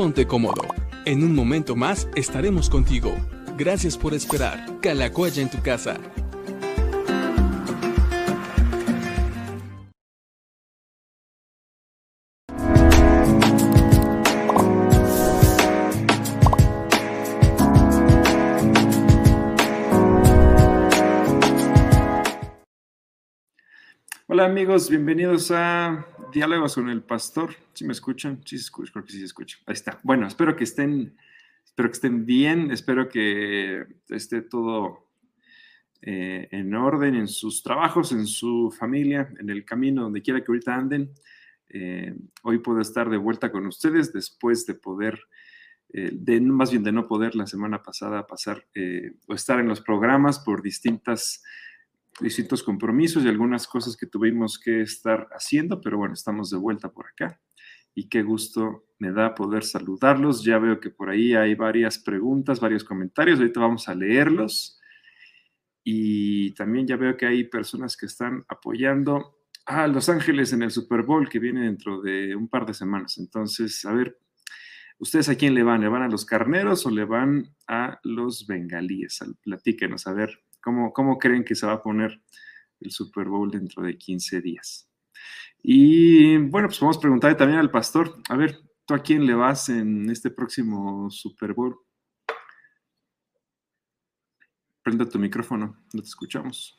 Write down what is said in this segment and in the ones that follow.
ponte cómodo. En un momento más estaremos contigo. Gracias por esperar. Calacuaya en tu casa. Hola amigos, bienvenidos a Diálogos con el Pastor. ¿Sí me escuchan? Sí se creo que sí se escuchan. Ahí está. Bueno, espero que estén, espero que estén bien, espero que esté todo eh, en orden en sus trabajos, en su familia, en el camino, donde quiera que ahorita anden. Eh, hoy puedo estar de vuelta con ustedes después de poder, eh, de, más bien de no poder la semana pasada pasar o estar en los programas por distintas distintos compromisos y algunas cosas que tuvimos que estar haciendo, pero bueno, estamos de vuelta por acá y qué gusto me da poder saludarlos. Ya veo que por ahí hay varias preguntas, varios comentarios, ahorita vamos a leerlos. Y también ya veo que hay personas que están apoyando a Los Ángeles en el Super Bowl que viene dentro de un par de semanas. Entonces, a ver, ¿ustedes a quién le van? ¿Le van a los carneros o le van a los bengalíes? Platíquenos, a ver, ¿Cómo, creen que se va a poner el Super Bowl dentro de 15 días? Y bueno, pues vamos a preguntarle también al pastor, a ver, ¿tú a quién le vas en este próximo Super Bowl? Prenda tu micrófono, no te escuchamos.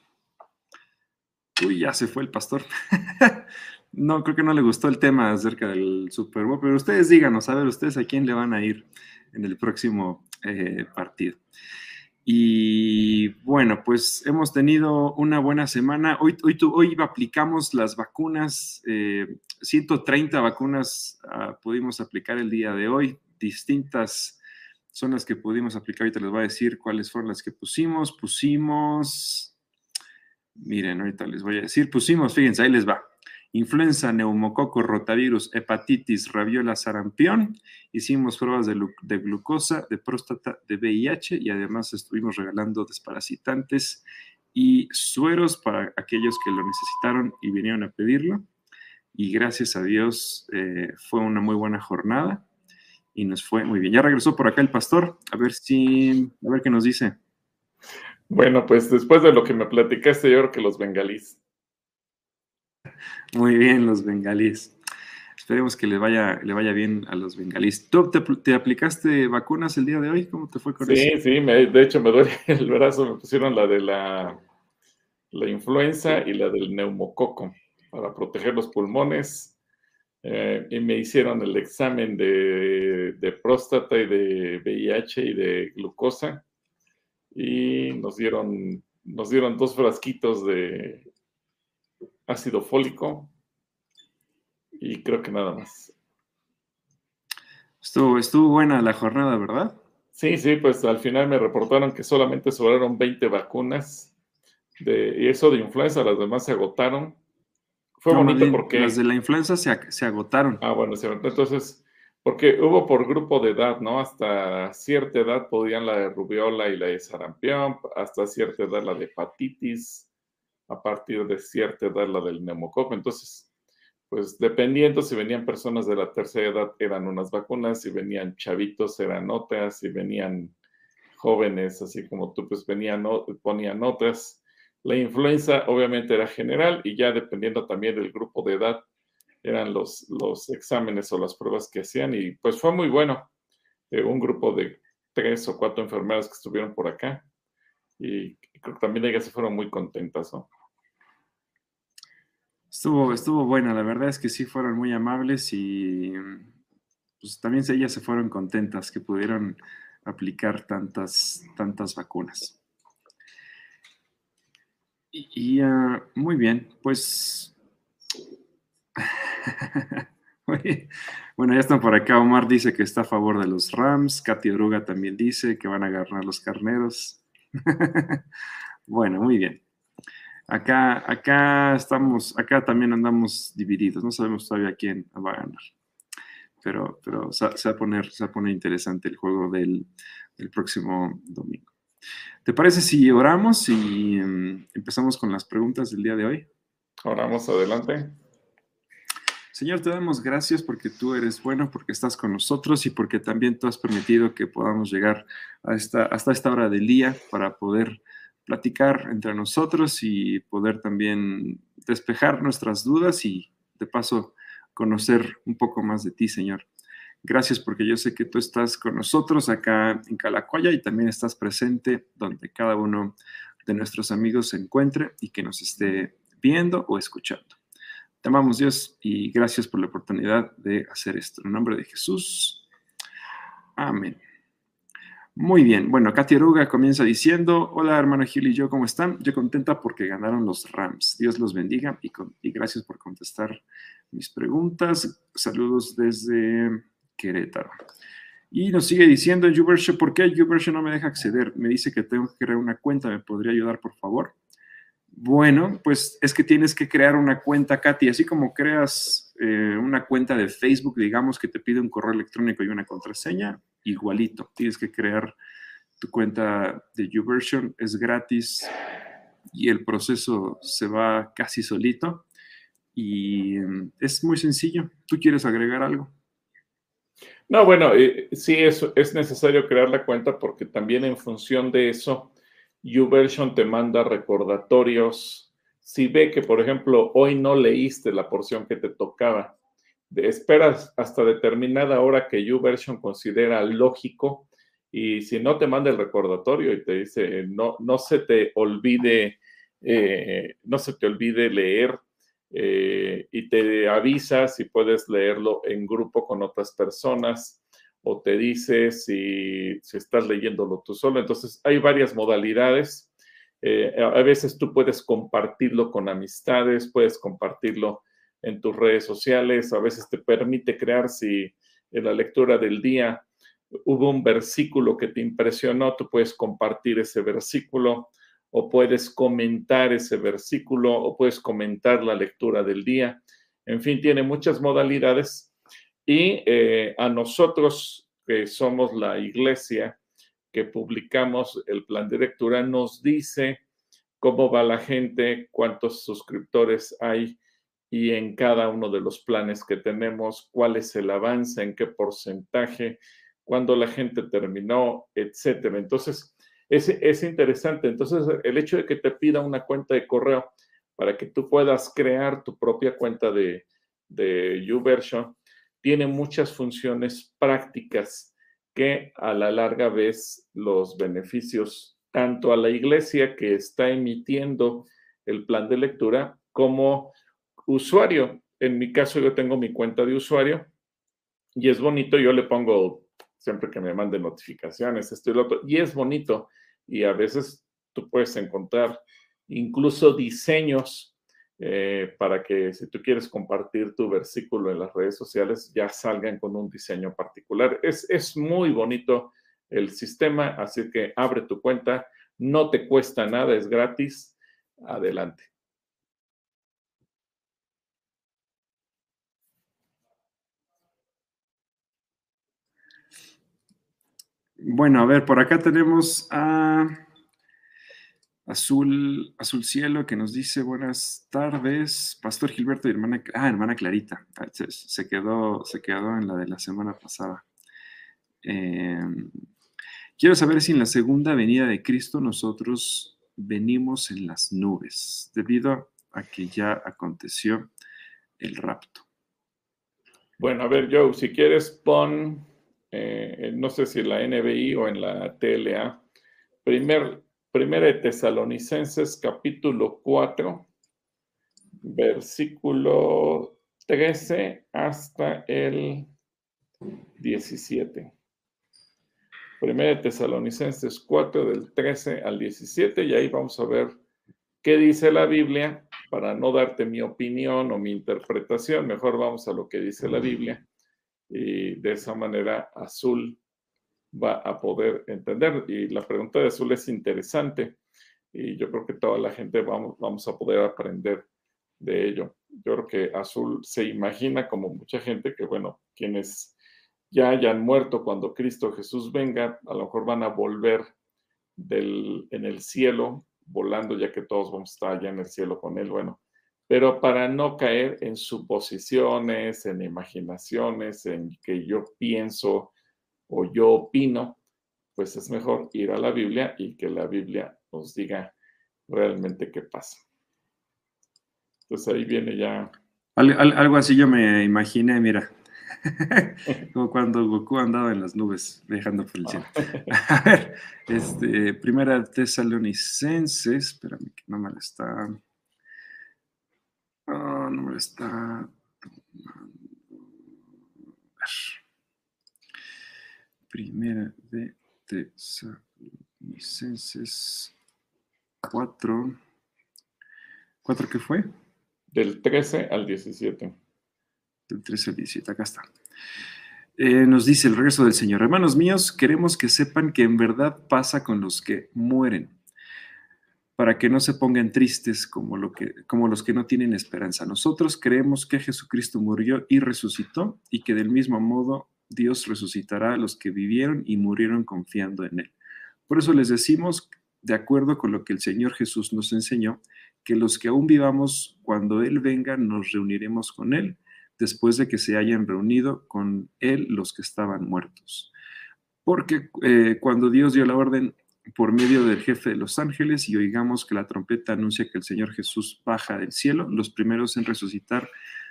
Uy, ya se fue el pastor. no, creo que no le gustó el tema acerca del Super Bowl, pero ustedes díganos, a ver, ustedes a quién le van a ir en el próximo eh, partido. Y bueno, pues hemos tenido una buena semana. Hoy, hoy, hoy aplicamos las vacunas, 130 eh, vacunas ah, pudimos aplicar el día de hoy, distintas son las que pudimos aplicar. Ahorita les voy a decir cuáles fueron las que pusimos. Pusimos, miren, ahorita les voy a decir, pusimos, fíjense, ahí les va influenza, neumococo, rotavirus, hepatitis, rabiola, sarampión. Hicimos pruebas de, glucosa, de próstata, de VIH y además estuvimos regalando desparasitantes y sueros para aquellos que lo necesitaron y vinieron a pedirlo. Y gracias a Dios eh, fue una muy buena jornada y nos fue muy bien. Ya regresó por acá el pastor, a ver si, a ver qué nos dice. Bueno, pues después de lo que me platicaste, yo creo que los bengalíes muy bien, los bengalíes. Esperemos que le vaya, le vaya bien a los bengalíes. ¿Tú te, aplicaste vacunas el día de hoy? ¿Cómo te fue con eso? Sí, sí, de hecho me duele el brazo, me pusieron la de la, la influenza y la del neumococo para proteger los pulmones. Eh, y me hicieron el examen de, de, próstata y de VIH y de glucosa. Y nos dieron, nos dieron dos frasquitos de, ácido fólico y creo que nada más. Estuvo, estuvo buena la jornada, ¿verdad? Sí, sí, pues al final me reportaron que solamente sobraron 20 vacunas de, y eso de influenza, las demás se agotaron. Fue bonito porque... Las de la influenza se, agotaron. Ah, bueno, entonces, porque hubo por grupo de edad, ¿no? Hasta cierta edad podían la de rubiola y la de sarampión, hasta cierta edad la de hepatitis, a partir de cierta edad la del neumococo. Entonces, pues dependiendo si venían personas de la tercera edad eran unas vacunas, si venían chavitos eran otras, si venían jóvenes, así como tú, pues venían, ponían otras. La influenza obviamente era general y ya dependiendo también del grupo de edad eran los, los exámenes o las pruebas que hacían y pues fue muy bueno. Eh, un grupo de tres o cuatro enfermeras que estuvieron por acá y creo que también ellas se fueron muy contentas, ¿no? Estuvo, estuvo buena, la verdad es que sí fueron muy amables y pues también ellas se fueron contentas que pudieron aplicar tantas, tantas vacunas. Y, ah, muy bien, pues bueno, ya están por acá. Omar dice que está a favor de los Rams. Katy Oruga también dice que van a agarrar los carneros. bueno, muy bien. Acá, acá estamos, acá también andamos divididos, no sabemos todavía quién va a ganar. Pero, pero se, va a poner, se va a poner interesante el juego del, próximo domingo. ¿Te parece si oramos y em, empezamos con las preguntas del día de hoy? Oramos adelante. Señor, te damos gracias porque tú eres bueno, porque estás con nosotros y porque también tú has permitido que podamos llegar a esta, hasta esta hora del día para poder platicar entre nosotros y poder también despejar nuestras dudas y de paso conocer un poco más de ti, Señor. Gracias porque yo sé que tú estás con nosotros acá en Calacoya y también estás presente donde cada uno de nuestros amigos se encuentre y que nos esté viendo o escuchando. Te amamos Dios y gracias por la oportunidad de hacer esto. En el nombre de Jesús. Amén. Muy bien. Bueno, Katy Aruga comienza diciendo, hola hermano Gil y yo, ¿cómo están? Yo contenta porque ganaron los Rams. Dios los bendiga y, gracias por contestar mis preguntas. Saludos desde Querétaro. Y nos sigue diciendo YouVersion, ¿por qué YouVersion no me deja acceder? Me dice que tengo que crear una cuenta, ¿me podría ayudar, por favor? Bueno, pues es que tienes que crear una cuenta, Katy, así como creas eh, una cuenta de Facebook, digamos que te pide un correo electrónico y una contraseña, igualito. Tienes que crear tu cuenta de YouVersion, es gratis y el proceso se va casi solito y mm, es muy sencillo. ¿Tú quieres agregar algo? No, bueno, eh, sí es, es necesario crear la cuenta porque también en función de eso YouVersion te manda recordatorios. Si ve que, por ejemplo, hoy no leíste la porción que te tocaba, esperas hasta determinada hora que YouVersion considera lógico y si no te manda el recordatorio y te dice no, no se te olvide, eh, no se te olvide leer eh, y te avisa si puedes leerlo en grupo con otras personas o te dice si, estás leyéndolo tú solo. Entonces, hay varias modalidades. Eh, a veces tú puedes compartirlo con amistades, puedes compartirlo en tus redes sociales, a veces te permite crear si en la lectura del día hubo un versículo que te impresionó, tú puedes compartir ese versículo o puedes comentar ese versículo o puedes comentar la lectura del día. En fin, tiene muchas modalidades y eh, a nosotros, que somos la iglesia que publicamos el plan de lectura, nos dice cómo va la gente, cuántos suscriptores hay y en cada uno de los planes que tenemos, cuál es el avance, en qué porcentaje, cuándo la gente terminó, etcétera. Entonces, es, es interesante. Entonces, el hecho de que te pida una cuenta de correo para que tú puedas crear tu propia cuenta de, de YouVersion, tiene muchas funciones prácticas que a la larga ves los beneficios tanto a la iglesia que está emitiendo el plan de lectura como usuario. En mi caso yo tengo mi cuenta de usuario y es bonito, yo le pongo siempre que me mande notificaciones, esto y lo otro, y es bonito. Y a veces tú puedes encontrar incluso diseños eh, para que si tú quieres compartir tu versículo en las redes sociales, ya salgan con un diseño particular. Es, es muy bonito el sistema, así que abre tu cuenta, no te cuesta nada, es gratis. Adelante. Bueno, a ver, por acá tenemos a Azul, Azul Cielo, que nos dice buenas tardes, Pastor Gilberto y hermana, ah, hermana Clarita, ah, se, quedó, se quedó en la de la semana pasada. Em, quiero saber si en la segunda venida de Cristo nosotros venimos en las nubes, debido a que ya aconteció el rapto. Bueno, a ver, Joe, si quieres pon, eh, no sé si en la NBI o en la TLA, primer Primera de Tesalonicenses capítulo 4, versículo 13 hasta el 17. Primera de Tesalonicenses 4 del 13 al 17 y ahí vamos a ver qué dice la Biblia para no darte mi opinión o mi interpretación, mejor vamos a lo que dice la Biblia y de esa manera Azul va a poder entender. Y la pregunta de Azul es interesante y yo creo que toda la gente vamos, vamos a poder aprender de ello. Yo creo que Azul se imagina, como mucha gente, que bueno, quienes ya hayan muerto cuando Cristo Jesús venga, a lo mejor van a volver del, en el cielo, volando, ya que todos vamos a estar allá en el cielo con Él. Bueno, pero para no caer en suposiciones, en imaginaciones, en que yo pienso o yo opino, pues es mejor ir a la Biblia y que la Biblia nos diga realmente qué pasa. Entonces ahí viene ya. algo así yo me imaginé, mira, como cuando Goku andaba en las nubes viajando por el cielo. A ver, este, primera tesalonicenses, espérame que no me la está. No me está Primera de Tesalonicenses 4. ¿4 qué fue? Del 13 al 17. Del 13 al 17, acá está. Eh, nos dice el regreso del Señor. Hermanos míos, queremos que sepan que en verdad pasa con los que mueren para que no se pongan tristes como, lo que, como los que no tienen esperanza. Nosotros creemos que Jesucristo murió y resucitó y que del mismo modo Dios resucitará a los que vivieron y murieron confiando en Él. Por eso les decimos, de acuerdo con lo que el Señor Jesús nos enseñó, que los que aún vivamos, cuando Él venga, nos reuniremos con Él, después de que se hayan reunido con Él los que estaban muertos. Porque eh, cuando Dios dio la orden por medio del jefe de los ángeles y oigamos que la trompeta anuncia que el Señor Jesús baja del cielo, los primeros en resucitar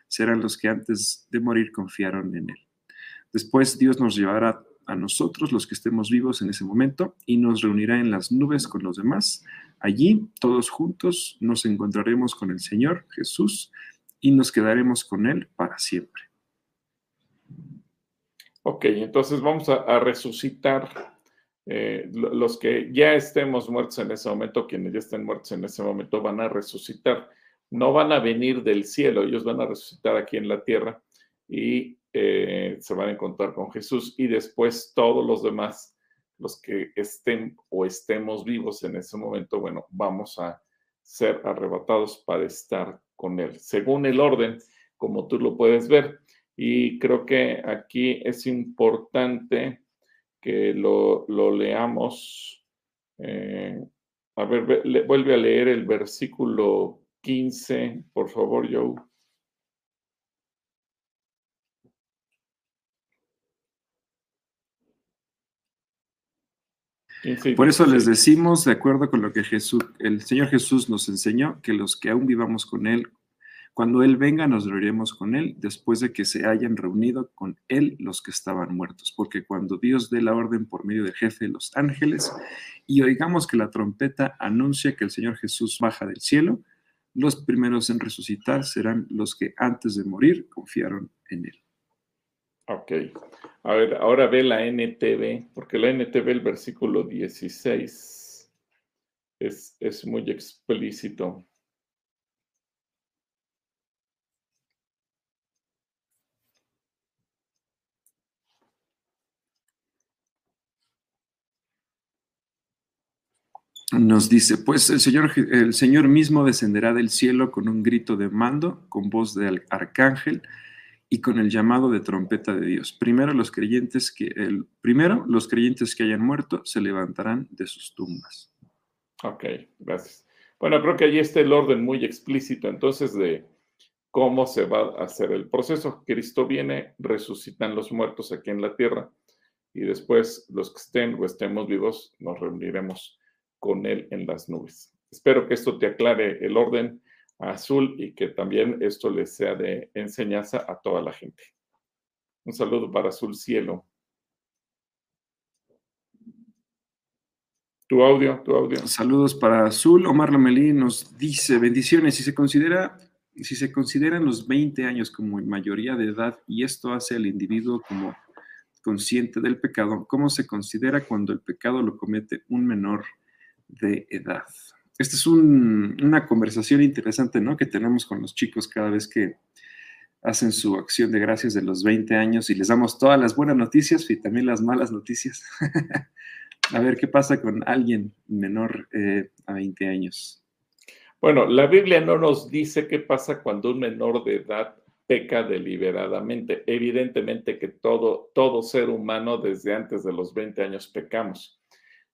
serán los que antes de morir confiaron en Él. Después Dios nos llevará a nosotros, los que estemos vivos en ese momento, y nos reunirá en las nubes con los demás. Allí, todos juntos, nos encontraremos con el Señor Jesús y nos quedaremos con Él para siempre. Ok, entonces vamos a, resucitar eh, los que ya estemos muertos en ese momento, quienes ya estén muertos en ese momento, van a resucitar. No van a venir del cielo, ellos van a resucitar aquí en la tierra y eh, se van a encontrar con Jesús. Y después todos los demás, los que estén o estemos vivos en ese momento, bueno, vamos a ser arrebatados para estar con Él, según el orden, como tú lo puedes ver. Y creo que aquí es importante que lo, leamos. Eh, a ver, vuelve a leer el versículo 15, por favor, Joe. Por eso les decimos, de acuerdo con lo que Jesús, el Señor Jesús nos enseñó, que los que aún vivamos con Él, cuando Él venga, nos reuniremos con Él después de que se hayan reunido con Él los que estaban muertos. Porque cuando Dios dé la orden por medio del jefe de los ángeles y oigamos que la trompeta anuncia que el Señor Jesús baja del cielo, los primeros en resucitar serán los que antes de morir confiaron en Él. Ok. A ver, ahora ve la NTV, porque la NTV, el versículo 16, es, es muy explícito. Nos dice, pues el Señor, el Señor mismo descenderá del cielo con un grito de mando, con voz de arcángel, y con el llamado de trompeta de Dios. Primero los creyentes que el primero los creyentes que hayan muerto se levantarán de sus tumbas. Ok, gracias. Bueno, creo que allí está el orden muy explícito entonces de cómo se va a hacer el proceso. Cristo viene, resucitan los muertos aquí en la tierra y después los que estén o estemos vivos nos reuniremos con Él en las nubes. Espero que esto te aclare el orden Azul y que también esto les sea de enseñanza a toda la gente. Un saludo para Azul Cielo. Tu audio, tu audio. Saludos para Azul. Omar Lomelí nos dice, bendiciones, si se considera, si se consideran los 20 años como mayoría de edad y esto hace al individuo como consciente del pecado, ¿cómo se considera cuando el pecado lo comete un menor de edad? Esta es una conversación interesante, ¿no? Que tenemos con los chicos cada vez que hacen su acción de gracias de los 20 años y les damos todas las buenas noticias y también las malas noticias. a ver qué pasa con alguien menor eh, a 20 años. Bueno, la Biblia no nos dice qué pasa cuando un menor de edad peca deliberadamente. Evidentemente que todo, todo ser humano desde antes de los 20 años pecamos.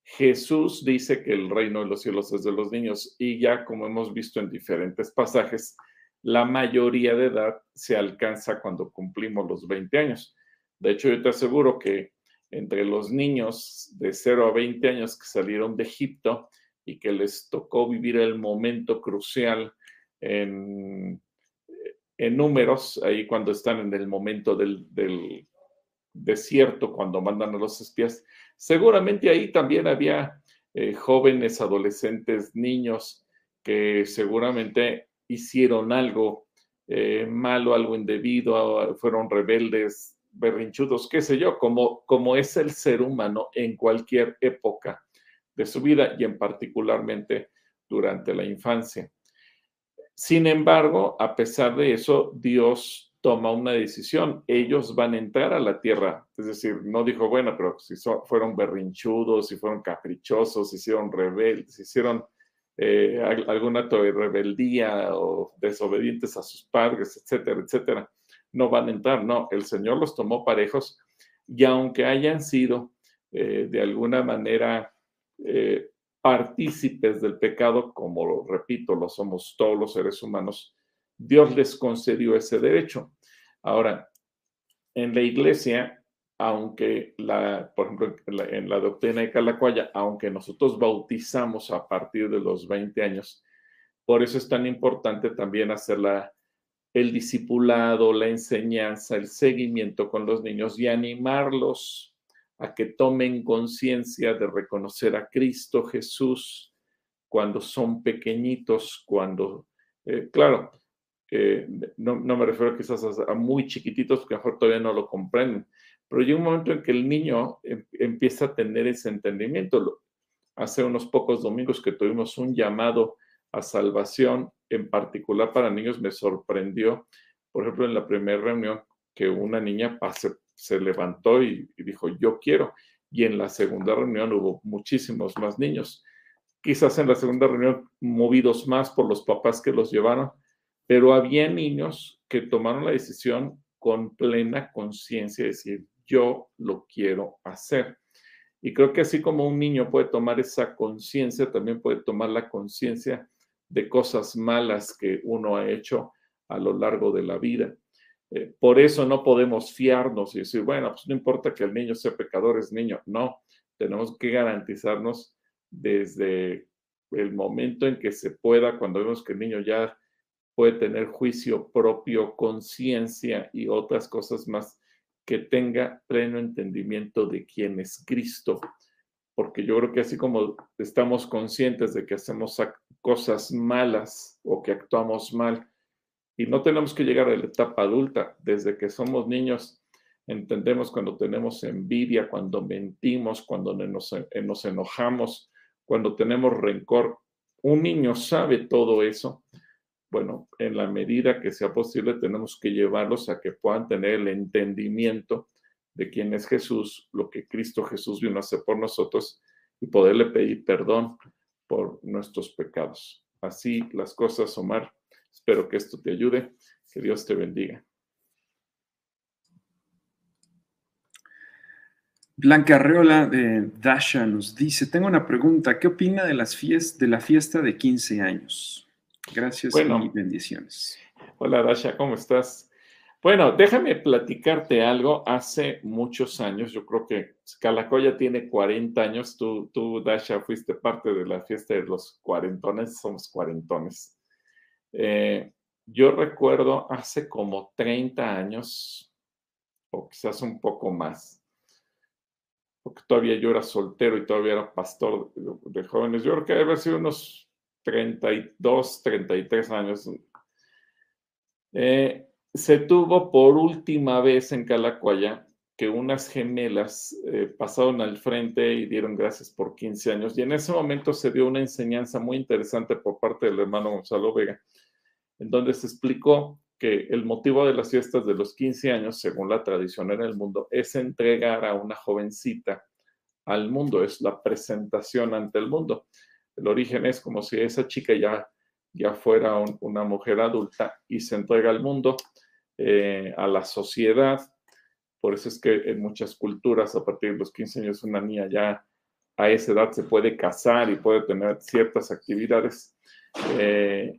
Jesús dice que el reino de los cielos es de los niños y ya como hemos visto en diferentes pasajes, la mayoría de edad se alcanza cuando cumplimos los 20 años. De hecho, yo te aseguro que entre los niños de 0 a 20 años que salieron de Egipto y que les tocó vivir el momento crucial en, en números, ahí cuando están en el momento del desierto, cuando mandan a los espías, seguramente ahí también había eh, jóvenes, adolescentes, niños que seguramente hicieron algo eh, malo, algo indebido, fueron rebeldes, berrinchudos, qué sé yo, como, como es el ser humano en cualquier época de su vida y en particularmente durante la infancia. Sin embargo, a pesar de eso, Dios toma una decisión. Ellos van a entrar a la tierra. Es decir, no dijo, bueno, pero si fueron berrinchudos, si fueron caprichosos, si hicieron rebeldes, si hicieron eh, de rebeldía o desobedientes a sus padres, etcétera, etcétera no van a entrar, no, el Señor los tomó parejos y aunque hayan sido eh, de alguna manera eh, partícipes del pecado, como repito, lo somos todos los seres humanos, Dios les concedió ese derecho. Ahora, en la iglesia, aunque la, por ejemplo, en la, doctrina de Calacuaya, aunque nosotros bautizamos a partir de los 20 años, por eso es tan importante también hacer la el discipulado, la enseñanza, el seguimiento con los niños y animarlos a que tomen conciencia de reconocer a Cristo Jesús cuando son pequeñitos, cuando, eh, claro, eh, no, me refiero quizás a, muy chiquititos, porque mejor todavía no lo comprenden, pero llega un momento en que el niño em, empieza a tener ese entendimiento. Hace unos pocos domingos que tuvimos un llamado a salvación, en particular para niños, me sorprendió, por ejemplo, en la primera reunión, que una niña se, levantó y, dijo, yo quiero. Y en la segunda reunión hubo muchísimos más niños. Quizás en la segunda reunión movidos más por los papás que los llevaron, pero había niños que tomaron la decisión con plena conciencia de decir, yo lo quiero hacer. Y creo que así como un niño puede tomar esa conciencia, también puede tomar la conciencia de cosas malas que uno ha hecho a lo largo de la vida. Eh, por eso no podemos fiarnos y decir, bueno, pues no importa que el niño sea pecador, es niño. No, tenemos que garantizarnos desde el momento en que se pueda, cuando vemos que el niño ya puede tener juicio propio, conciencia y otras cosas más, que tenga pleno entendimiento de quién es Cristo. Porque yo creo que así como estamos conscientes de que hacemos cosas malas o que actuamos mal. Y no tenemos que llegar a la etapa adulta. Desde que somos niños, entendemos cuando tenemos envidia, cuando mentimos, cuando nos, eh, nos enojamos, cuando tenemos rencor. Un niño sabe todo eso. Bueno, en la medida que sea posible, tenemos que llevarlos a que puedan tener el entendimiento de quién es Jesús, lo que Cristo Jesús vino a hacer por nosotros y poderle pedir perdón por nuestros pecados. Así las cosas, Omar. Espero que esto te ayude. Que Dios te bendiga. Blanca Arreola de Dasha nos dice, tengo una pregunta, ¿qué opina de, las fiestas, de la fiesta de 15 años? Gracias y bendiciones. Hola Dasha, ¿cómo estás? Bueno, déjame platicarte algo. Hace muchos años, yo creo que Calacoya tiene 40 años. Tú, tú, Dasha, fuiste parte de la fiesta de los cuarentones. Somos cuarentones. Eh, yo recuerdo hace como 30 años, o quizás un poco más, porque todavía yo era soltero y todavía era pastor de, jóvenes. Yo creo que debe sido unos 32, 33 años. Eh, se tuvo por última vez en Calacuaya que unas gemelas eh, pasaron al frente y dieron gracias por 15 años. Y en ese momento se dio una enseñanza muy interesante por parte del hermano Gonzalo Vega, en donde se explicó que el motivo de las fiestas de los 15 años, según la tradición en el mundo, es entregar a una jovencita al mundo, es la presentación ante el mundo. El origen es como si esa chica ya, ya fuera una mujer adulta y se entrega al mundo eh, a la sociedad. Por eso es que en muchas culturas, a partir de los 15 años, una niña ya a esa edad se puede casar y puede tener ciertas actividades. Eh,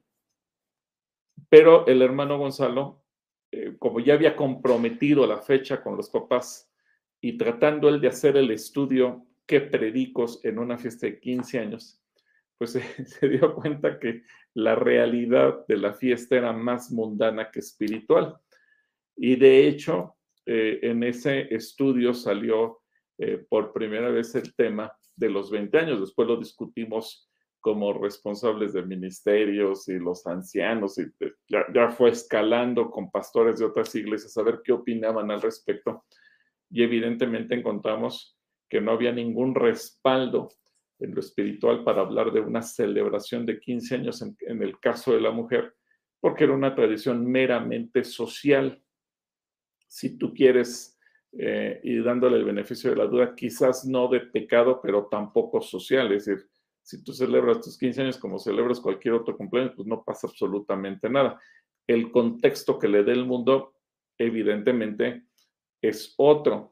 pero el hermano Gonzalo, eh, como ya había comprometido la fecha con los papás y tratando él de hacer el estudio que predicos en una fiesta de 15 años, pues se dio cuenta que la realidad de la fiesta era más mundana que espiritual. Y de hecho, eh, en ese estudio salió eh, por primera vez el tema de los 20 años. Después lo discutimos como responsables de ministerios y los ancianos, y ya, ya, fue escalando con pastores de otras iglesias a ver qué opinaban al respecto. Y evidentemente encontramos que no había ningún respaldo en lo espiritual para hablar de una celebración de 15 años en, el caso de la mujer, porque era una tradición meramente social. Si tú quieres, eh, y dándole el beneficio de la duda, quizás no de pecado, pero tampoco social, es decir, si tú celebras tus 15 años como celebras cualquier otro cumpleaños, pues no pasa absolutamente nada. El contexto que le dé el mundo, evidentemente, es otro.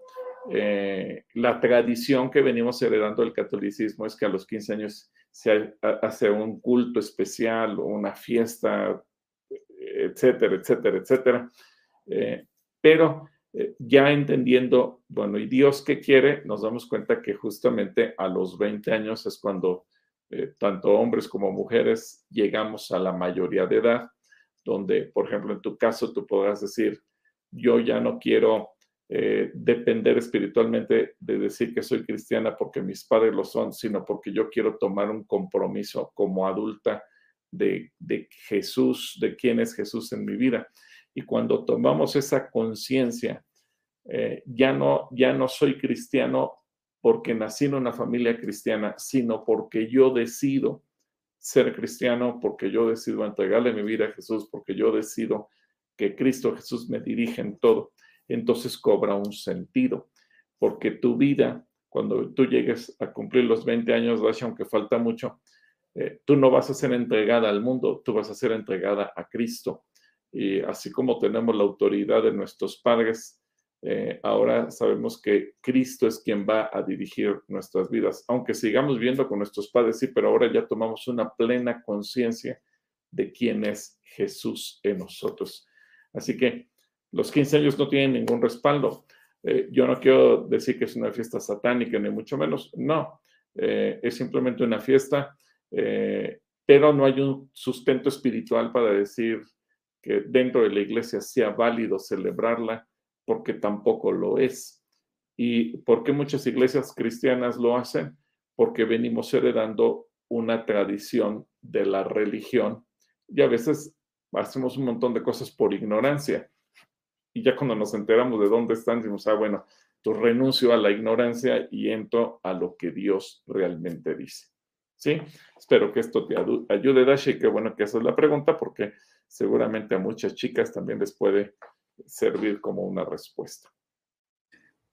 Eh, la tradición que venimos heredando del catolicismo es que a los 15 años se hace un culto especial una fiesta, etcétera, etcétera, etcétera. Eh, pero eh, ya entendiendo, bueno, ¿y Dios qué quiere? Nos damos cuenta que justamente a los 20 años es cuando tanto hombres como mujeres llegamos a la mayoría de edad, donde, por ejemplo, en tu caso tú podrás decir, yo ya no quiero eh, depender espiritualmente de decir que soy cristiana porque mis padres lo son, sino porque yo quiero tomar un compromiso como adulta de, Jesús, de quién es Jesús en mi vida. Y cuando tomamos esa conciencia, eh, ya, no, ya no soy cristiano porque nací en una familia cristiana, sino porque yo decido ser cristiano, porque yo decido entregarle mi vida a Jesús, porque yo decido que Cristo Jesús me dirige en todo entonces cobra un sentido, porque tu vida, cuando tú llegues a cumplir los 20 años, aunque falta mucho, eh, tú no vas a ser entregada al mundo, tú vas a ser entregada a Cristo. Y así como tenemos la autoridad de nuestros padres, eh, ahora sabemos que Cristo es quien va a dirigir nuestras vidas. Aunque sigamos viendo con nuestros padres, sí, pero ahora ya tomamos una plena conciencia de quién es Jesús en nosotros. Así que los 15 años no tienen ningún respaldo. Eh, yo no quiero decir que es una fiesta satánica, ni mucho menos. No, eh, es simplemente una fiesta, eh, pero no hay un sustento espiritual para decir que dentro de la iglesia sea válido celebrarla, porque tampoco lo es. ¿Y por qué muchas iglesias cristianas lo hacen? Porque venimos heredando una tradición de la religión y a veces hacemos un montón de cosas por ignorancia y ya cuando nos enteramos de dónde están, decimos, ah, bueno, tu renuncio a la ignorancia y entro a lo que Dios realmente dice. ¿Sí? Espero que esto te ayude, Dashi, y qué bueno que haces la pregunta, porque seguramente a muchas chicas también les puede servir como una respuesta.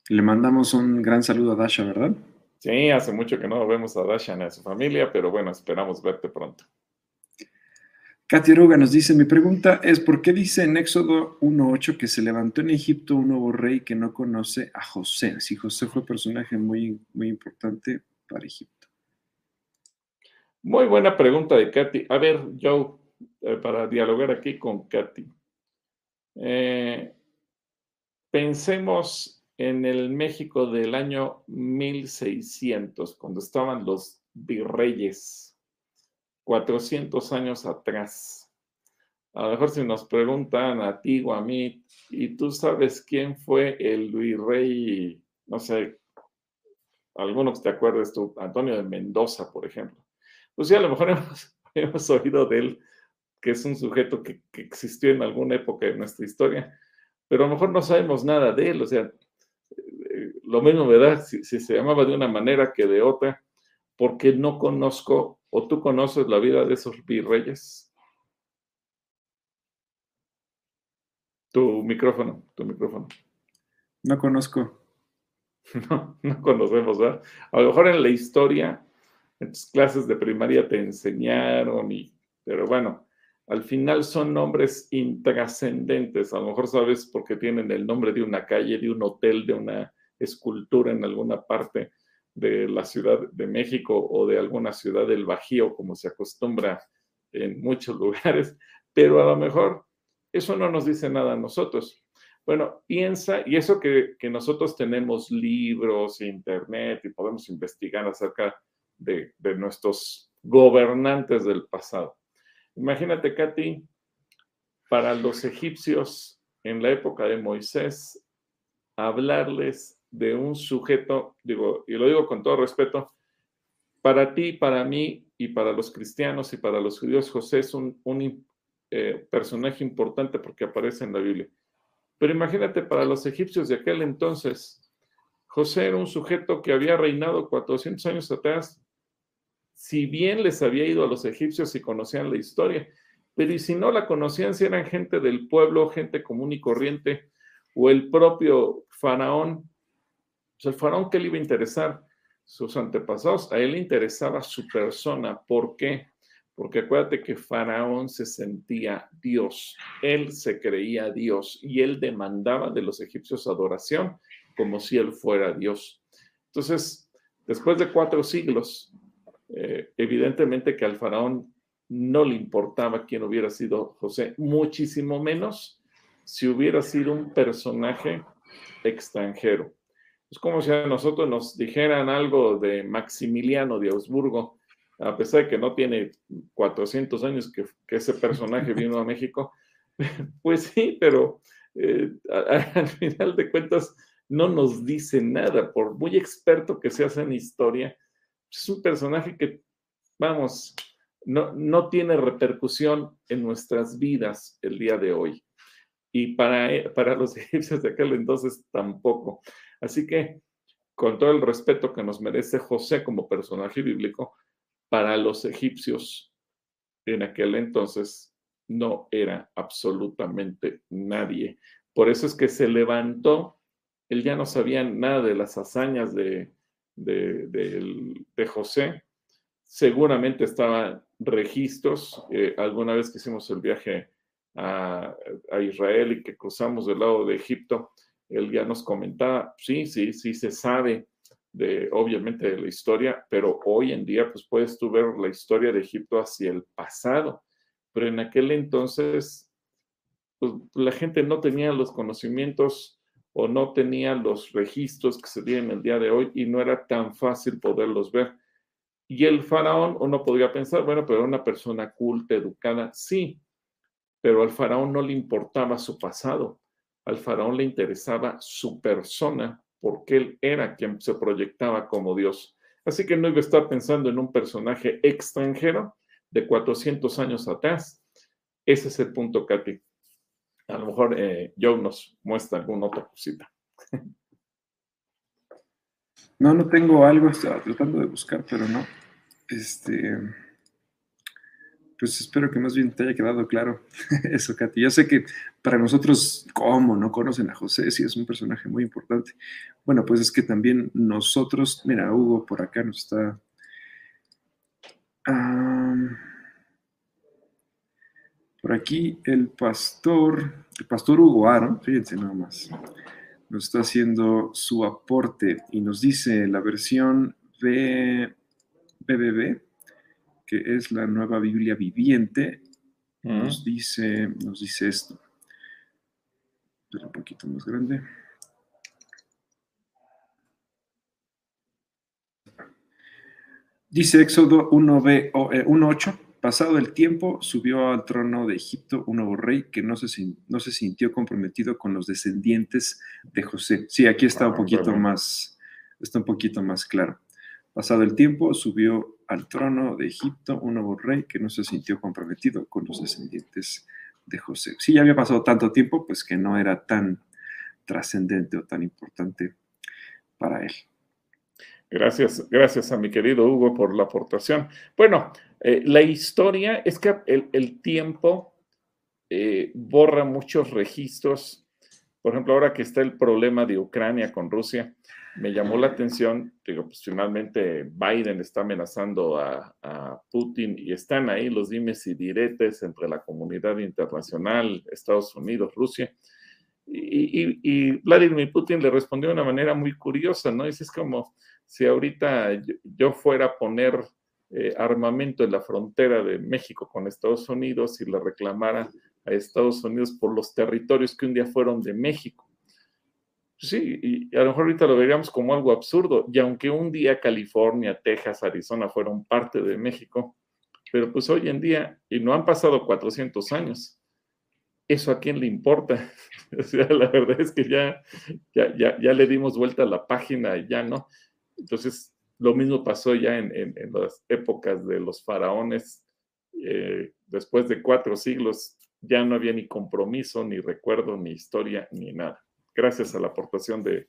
Le mandamos un gran saludo a Dasha, ¿verdad? Sí, hace mucho que no vemos a Dasha ni a su familia, pero bueno, esperamos verte pronto. Katy Ruga nos dice, mi pregunta es, ¿por qué dice en Éxodo 1.8 que se levantó en Egipto un nuevo rey que no conoce a José? Si José fue personaje muy, muy importante para Egipto. Muy buena pregunta de Katy. A ver, Joe, eh, para dialogar aquí con Katy. Eh, pensemos en el México del año 1600, cuando estaban los virreyes 400 años atrás. A lo mejor si nos preguntan a ti o a mí, ¿y tú sabes quién fue el virrey, no sé, alguno que te acuerdes tú, Antonio de Mendoza, por ejemplo? Pues sí, a lo mejor hemos, oído de él, que es un sujeto que, existió en alguna época de nuestra historia, pero a lo mejor no sabemos nada de él, o sea, eh, lo mismo, ¿verdad? Si, si se llamaba de una manera que de otra, porque no conozco ¿O tú conoces la vida de esos virreyes? Tu micrófono, tu micrófono. No conozco. No, no conocemos, ¿verdad? A lo mejor en la historia, en tus clases de primaria te enseñaron, y, pero bueno, al final son nombres intrascendentes. A lo mejor sabes porque tienen el nombre de una calle, de un hotel, de una escultura en alguna parte de la Ciudad de México o de alguna ciudad del Bajío, como se acostumbra en muchos lugares, pero a lo mejor eso no nos dice nada a nosotros. Bueno, piensa, y eso que, nosotros tenemos libros, internet y podemos investigar acerca de, de nuestros gobernantes del pasado. Imagínate, Katy, para los egipcios en la época de Moisés, hablarles de un sujeto, digo, y lo digo con todo respeto, para ti, para mí y para los cristianos y para los judíos, José es un, eh, personaje importante porque aparece en la Biblia. Pero imagínate, para los egipcios de aquel entonces, José era un sujeto que había reinado 400 años atrás. Si bien les había ido a los egipcios y conocían la historia, pero y si no la conocían, si eran gente del pueblo, gente común y corriente, o el propio faraón, el faraón que le iba a interesar sus antepasados, a él le interesaba su persona. ¿Por qué? Porque acuérdate que Faraón se sentía Dios, él se creía Dios y él demandaba de los egipcios adoración como si él fuera Dios. Entonces, después de cuatro siglos, eh, evidentemente que al Faraón no le importaba quién hubiera sido José, muchísimo menos si hubiera sido un personaje extranjero. Es como si a nosotros nos dijeran algo de Maximiliano de Augsburgo, a pesar de que no tiene 400 años que, ese personaje vino a México. Pues sí, pero eh, al final de cuentas no nos dice nada, por muy experto que seas en historia, es un personaje que, vamos, no, no tiene repercusión en nuestras vidas el día de hoy. Y para, para los egipcios de aquel entonces tampoco. Así que, con todo el respeto que nos merece José como personaje bíblico, para los egipcios en aquel entonces no era absolutamente nadie. Por eso es que se levantó, él ya no sabía nada de las hazañas de, José, seguramente estaban registros, eh, alguna vez que hicimos el viaje a, a, Israel y que cruzamos del lado de Egipto, él ya nos comentaba, sí, sí, sí se sabe de, obviamente, de la historia, pero hoy en día, pues puedes tú ver la historia de Egipto hacia el pasado, pero en aquel entonces, pues, la gente no tenía los conocimientos o no tenía los registros que se tienen el día de hoy y no era tan fácil poderlos ver. Y el faraón, uno podría pensar, bueno, pero era una persona culta, educada, sí, pero al faraón no le importaba su pasado al faraón le interesaba su persona porque él era quien se proyectaba como Dios. Así que no iba a estar pensando en un personaje extranjero de 400 años atrás. Ese es el punto, Katy. A lo mejor eh, Joe nos muestra alguna otra cosita. No, no tengo algo, estaba tratando de buscar, pero no. Este pues espero que más bien te haya quedado claro eso, Katy. Yo sé que para nosotros, ¿cómo no conocen a José? Sí, es un personaje muy importante. Bueno, pues es que también nosotros, mira, Hugo por acá nos está... por aquí el pastor, el pastor Hugo Aaron, fíjense nada más, nos está haciendo su aporte y nos dice la versión de BBB que es la nueva Biblia viviente, nos, dice, nos dice esto. un poquito más grande. Dice Éxodo 1b, 1.8, eh, pasado el tiempo, subió al trono de Egipto un nuevo rey que no se, no se sintió comprometido con los descendientes de José. Sí, aquí está un ah, poquito más, está un poquito más claro. Pasado el tiempo, subió al trono de Egipto un nuevo rey que no se sintió comprometido con los descendientes de José. Sí, ya había pasado tanto tiempo, pues que no era tan trascendente o tan importante para él. Gracias, gracias a mi querido Hugo por la aportación. Bueno, eh, la historia es que el, tiempo eh, borra muchos registros. Por ejemplo, ahora que está el problema de Ucrania con Rusia, me llamó la atención, digo, pues finalmente Biden está amenazando a, Putin y están ahí los dimes y diretes entre la comunidad internacional, Estados Unidos, Rusia. Y, Vladimir Putin le respondió de una manera muy curiosa, ¿no? Dice, es como si ahorita yo, fuera a poner eh, armamento en la frontera de México con Estados Unidos y le reclamara a Estados Unidos por los territorios que un día fueron de México. Sí, y a lo mejor ahorita lo veríamos como algo absurdo, y aunque un día California, Texas, Arizona fueron parte de México, pero pues hoy en día, y no han pasado 400 años, ¿eso a quién le importa? o la verdad es que ya, ya, ya, ya, le dimos vuelta a la página ya no. Entonces, lo mismo pasó ya en, en, en las épocas de los faraones, eh, después de cuatro siglos, ya no había ni compromiso, ni recuerdo, ni historia, ni nada gracias a la aportación de,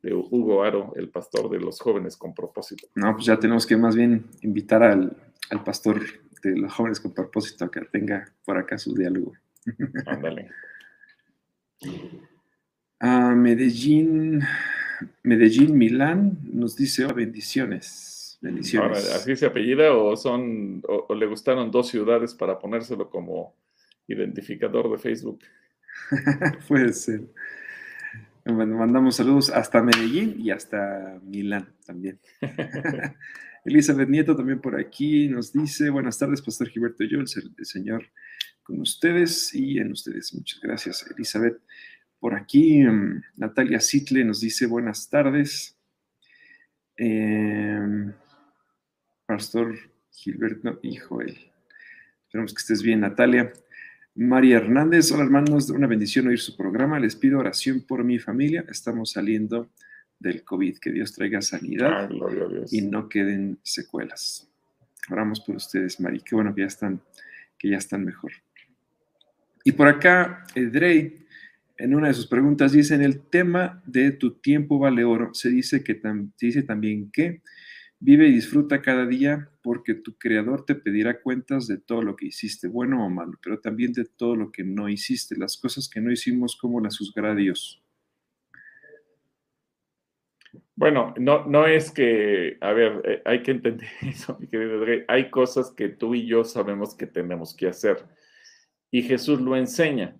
Hugo Aro, el pastor de los jóvenes con propósito. No, pues ya tenemos que más bien invitar al, pastor de los jóvenes con propósito a que tenga por acá su diálogo. Ándale. Ah, Medellín, Medellín, Milán nos dice oh, bendiciones. Bendiciones. ¿Así se apellida o son o le gustaron dos ciudades para ponérselo como identificador de Facebook? Puede ser. Mandamos saludos hasta Medellín y hasta Milán también. Elizabeth Nieto también por aquí nos dice, buenas tardes, Pastor Gilberto yo, el, Señor con ustedes y en ustedes. Muchas gracias, Elizabeth. Por aquí, mm, Natalia Sitle nos dice, buenas tardes. Em, Pastor Gilberto y Joel. Esperamos que estés bien, Natalia. María Hernández, hola hermanos, una bendición oír su programa. Les pido oración por mi familia. Estamos saliendo del COVID. Que Dios traiga sanidad y no queden secuelas. Oramos por ustedes, María. Qué bueno que ya están, que ya están mejor. Y por acá, Drey, en una de sus preguntas, dice: En el tema de tu tiempo vale oro, se dice, que se dice también que Vive y disfruta cada día porque tu creador te pedirá cuentas de todo lo que hiciste, bueno o malo, pero también de todo lo que no hiciste, las cosas que no hicimos, cómo las juzgará Dios. Bueno, no, no es que, a ver, eh, hay que entender eso, mi querido Dre. Hay cosas que tú y yo sabemos que tenemos que hacer. Y Jesús lo enseña.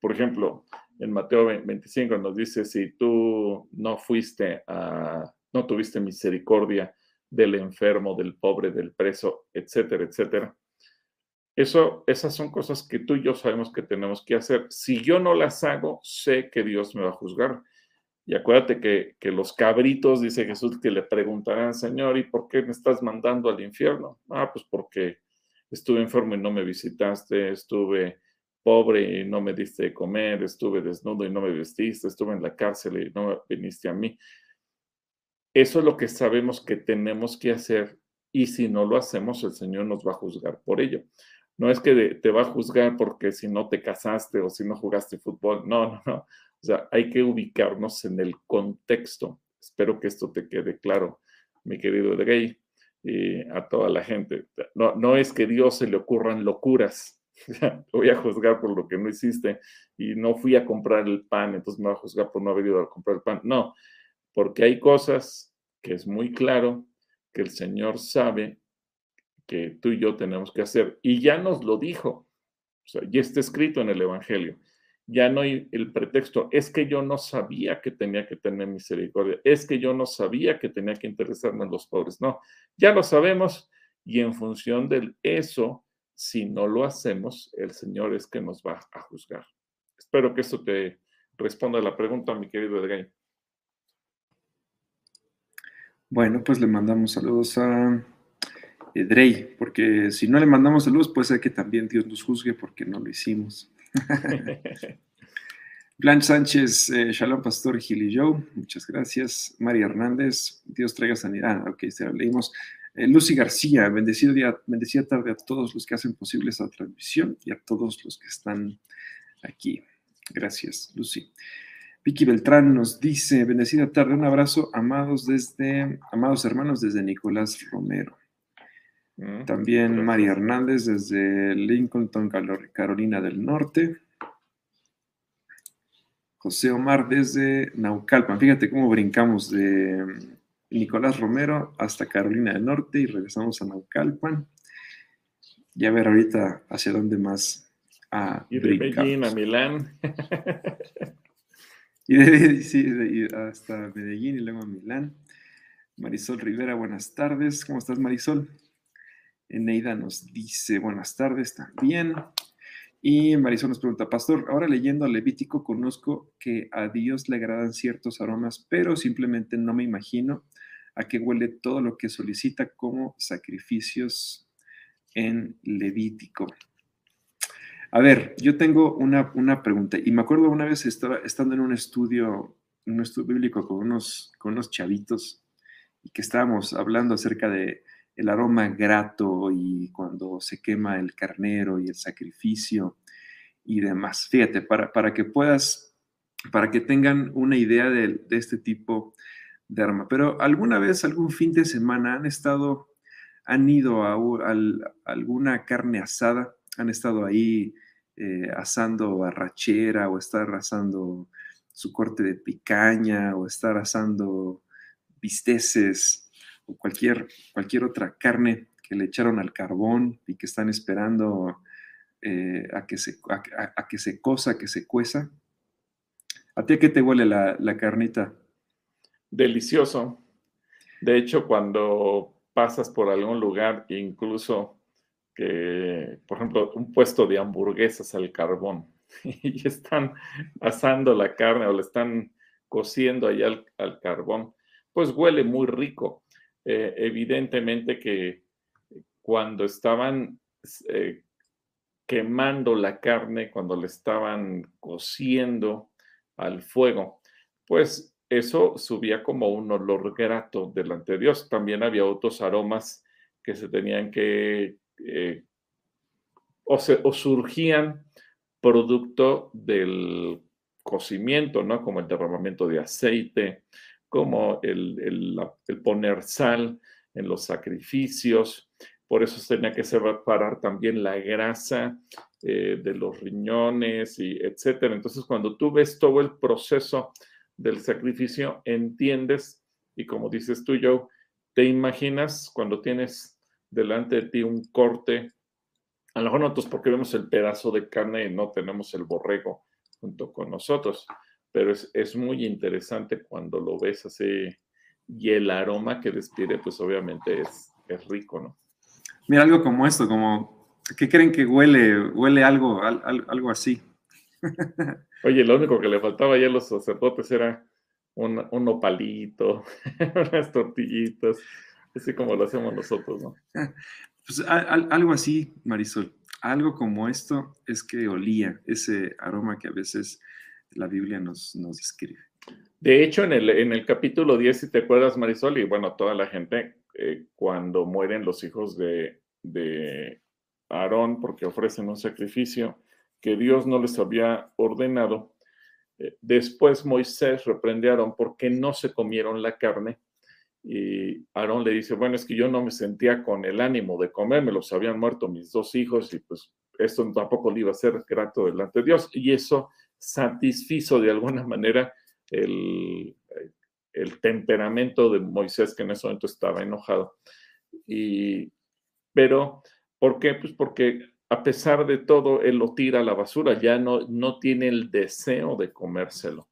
Por ejemplo, en Mateo 25 nos dice, si tú no fuiste a, no tuviste misericordia del enfermo, del pobre, del preso, etcétera, etcétera. Eso, esas son cosas que tú y yo sabemos que tenemos que hacer. Si yo no las hago, sé que Dios me va a juzgar. Y acuérdate que, que los cabritos, dice Jesús, que le preguntarán, Señor, ¿y por qué me estás mandando al infierno? Ah, pues porque estuve enfermo y no me visitaste, estuve pobre y no me diste de comer, estuve desnudo y no me vestiste, estuve en la cárcel y no viniste a mí. Eso es lo que sabemos que tenemos que hacer y si no lo hacemos, el Señor nos va a juzgar por ello. No es que te va a juzgar porque si no te casaste o si no jugaste fútbol. No, no, no. O sea, hay que ubicarnos en el contexto. Espero que esto te quede claro, mi querido Drey, y a toda la gente. No, no es que Dios se le ocurran locuras. voy a juzgar por lo que no hiciste y no fui a comprar el pan, entonces me va a juzgar por no haber ido a comprar el pan. No, porque hay cosas que es muy claro que el Señor sabe que tú y yo tenemos que hacer. Y ya nos lo dijo, o ya está escrito en el Evangelio. Ya no hay el pretexto, es que yo no sabía que tenía que tener misericordia, es que yo no sabía que tenía que interesarme en los pobres. No, ya lo sabemos y en función de eso, si no lo hacemos, el Señor es que nos va a juzgar. Espero que esto te responda a la pregunta, mi querido Edgain. Bueno, pues le mandamos saludos a Drey, porque si no le mandamos saludos, puede ser que también Dios nos juzgue porque no lo hicimos. Blanche Sánchez, eh, Shalom Pastor Gil y Joe, muchas gracias. María Hernández, Dios traiga sanidad. Ok, se lo leímos. Eh, Lucy García, bendecido día, bendecida tarde a todos los que hacen posible esta transmisión y a todos los que están aquí. Gracias, Lucy. Vicky Beltrán nos dice, bendecida tarde, un abrazo, amados desde, amados hermanos desde Nicolás Romero. Mm, También María Hernández desde Lincolnton, Carolina del Norte. José Omar desde Naucalpan. Fíjate cómo brincamos de Nicolás Romero hasta Carolina del Norte y regresamos a Naucalpan. Y a ver ahorita hacia dónde más. Ah, y de Beijing a Milán. Y de, hasta Medellín y luego a Milán. Marisol Rivera, buenas tardes. ¿Cómo estás, Marisol? Eneida nos dice, buenas tardes también. Y Marisol nos pregunta, Pastor, ahora leyendo Levítico conozco que a Dios le agradan ciertos aromas, pero simplemente no me imagino a qué huele todo lo que solicita como sacrificios en Levítico. A ver, yo tengo una, una pregunta y me acuerdo una vez estaba, estando en un estudio, un estudio bíblico con unos, con unos chavitos y que estábamos hablando acerca de el aroma grato y cuando se quema el carnero y el sacrificio y demás. Fíjate, para, para que puedas, para que tengan una idea de, este tipo de arma. Pero alguna vez, algún fin de semana, han estado, han ido a, alguna carne asada, han estado ahí eh, asando arrachera o estar asando su corte de picaña o estar asando bisteces o cualquier, cualquier otra carne que le echaron al carbón y que están esperando eh, a, que se, a, que se cosa, que se cueza. ¿A ti qué te huele la, la carnita? Delicioso. De hecho, cuando pasas por algún lugar, incluso que, por ejemplo, un puesto de hamburguesas al carbón y están asando la carne o le están cociendo allá al, al carbón, pues huele muy rico. Eh, evidentemente que cuando estaban eh, quemando la carne, cuando le estaban cociendo al fuego, pues eso subía como un olor grato delante de Dios. También había otros aromas que se tenían que, eh, o, surgían producto del cocimiento, ¿no? Como el derramamiento de aceite, como el, poner sal en los sacrificios. Por eso tenía que separar también la grasa eh, de los riñones y etcétera. Entonces, cuando tú ves todo el proceso del sacrificio, entiendes y como dices tú, Joe, te imaginas cuando tienes delante de ti un corte, a lo mejor nosotros porque vemos el pedazo de carne y no tenemos el borrego junto con nosotros, pero es, muy interesante cuando lo ves así y el aroma que despide, pues obviamente es, es rico, ¿no? Mira, algo como esto, como, ¿qué creen que huele? Huele algo, algo así. Oye, lo único que le faltaba ya a los sacerdotes era un, un opalito, unas tortillitas, así como lo hacemos nosotros, ¿no? Pues algo así, Marisol, algo como esto es que olía ese aroma que a veces la Biblia nos, nos describe. De hecho, en el, en el capítulo 10, si te acuerdas, Marisol, y bueno, toda la gente, eh, cuando mueren los hijos de, de Aarón, porque ofrecen un sacrificio que Dios no les había ordenado, eh, después Moisés reprende a Aarón porque no se comieron la carne. Y Aarón le dice, bueno, es que yo no me sentía con el ánimo de comerme, los habían muerto mis dos hijos y pues esto tampoco le iba a ser grato delante de Dios. Y eso satisfizo de alguna manera el, temperamento de Moisés, que en ese momento estaba enojado. Y, pero, ¿por qué? Pues porque a pesar de todo, él lo tira a la basura, ya no, no tiene el deseo de comérselo.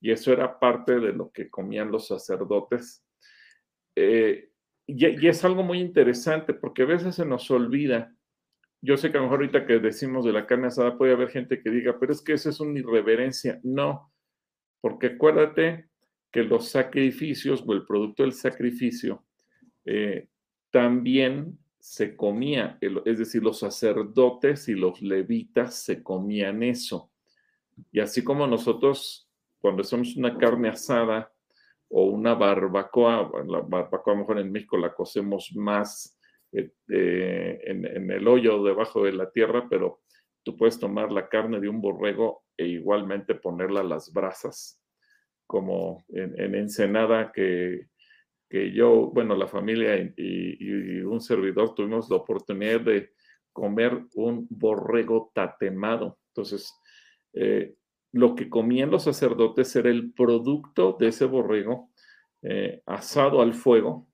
Y eso era parte de lo que comían los sacerdotes. Eh, y, es algo muy interesante porque a veces se nos olvida yo sé que a lo mejor ahorita que decimos de la carne asada puede haber gente que diga, pero es que eso es una irreverencia. No, porque acuérdate que los sacrificios o el producto del sacrificio eh, también se comía, es decir, los sacerdotes y los levitas se comían eso. Y así como nosotros, cuando hacemos una carne asada o una barbacoa, la barbacoa mejor en México la cocemos más este, en, el hoyo debajo de la tierra, pero tú puedes tomar la carne de un borrego e igualmente ponerla a las brasas, como en, Ensenada que, que, yo, bueno, la familia y, un servidor tuvimos la oportunidad de comer un borrego tatemado. Entonces, eh, lo que comían los sacerdotes era el producto de ese borrego eh, asado al fuego,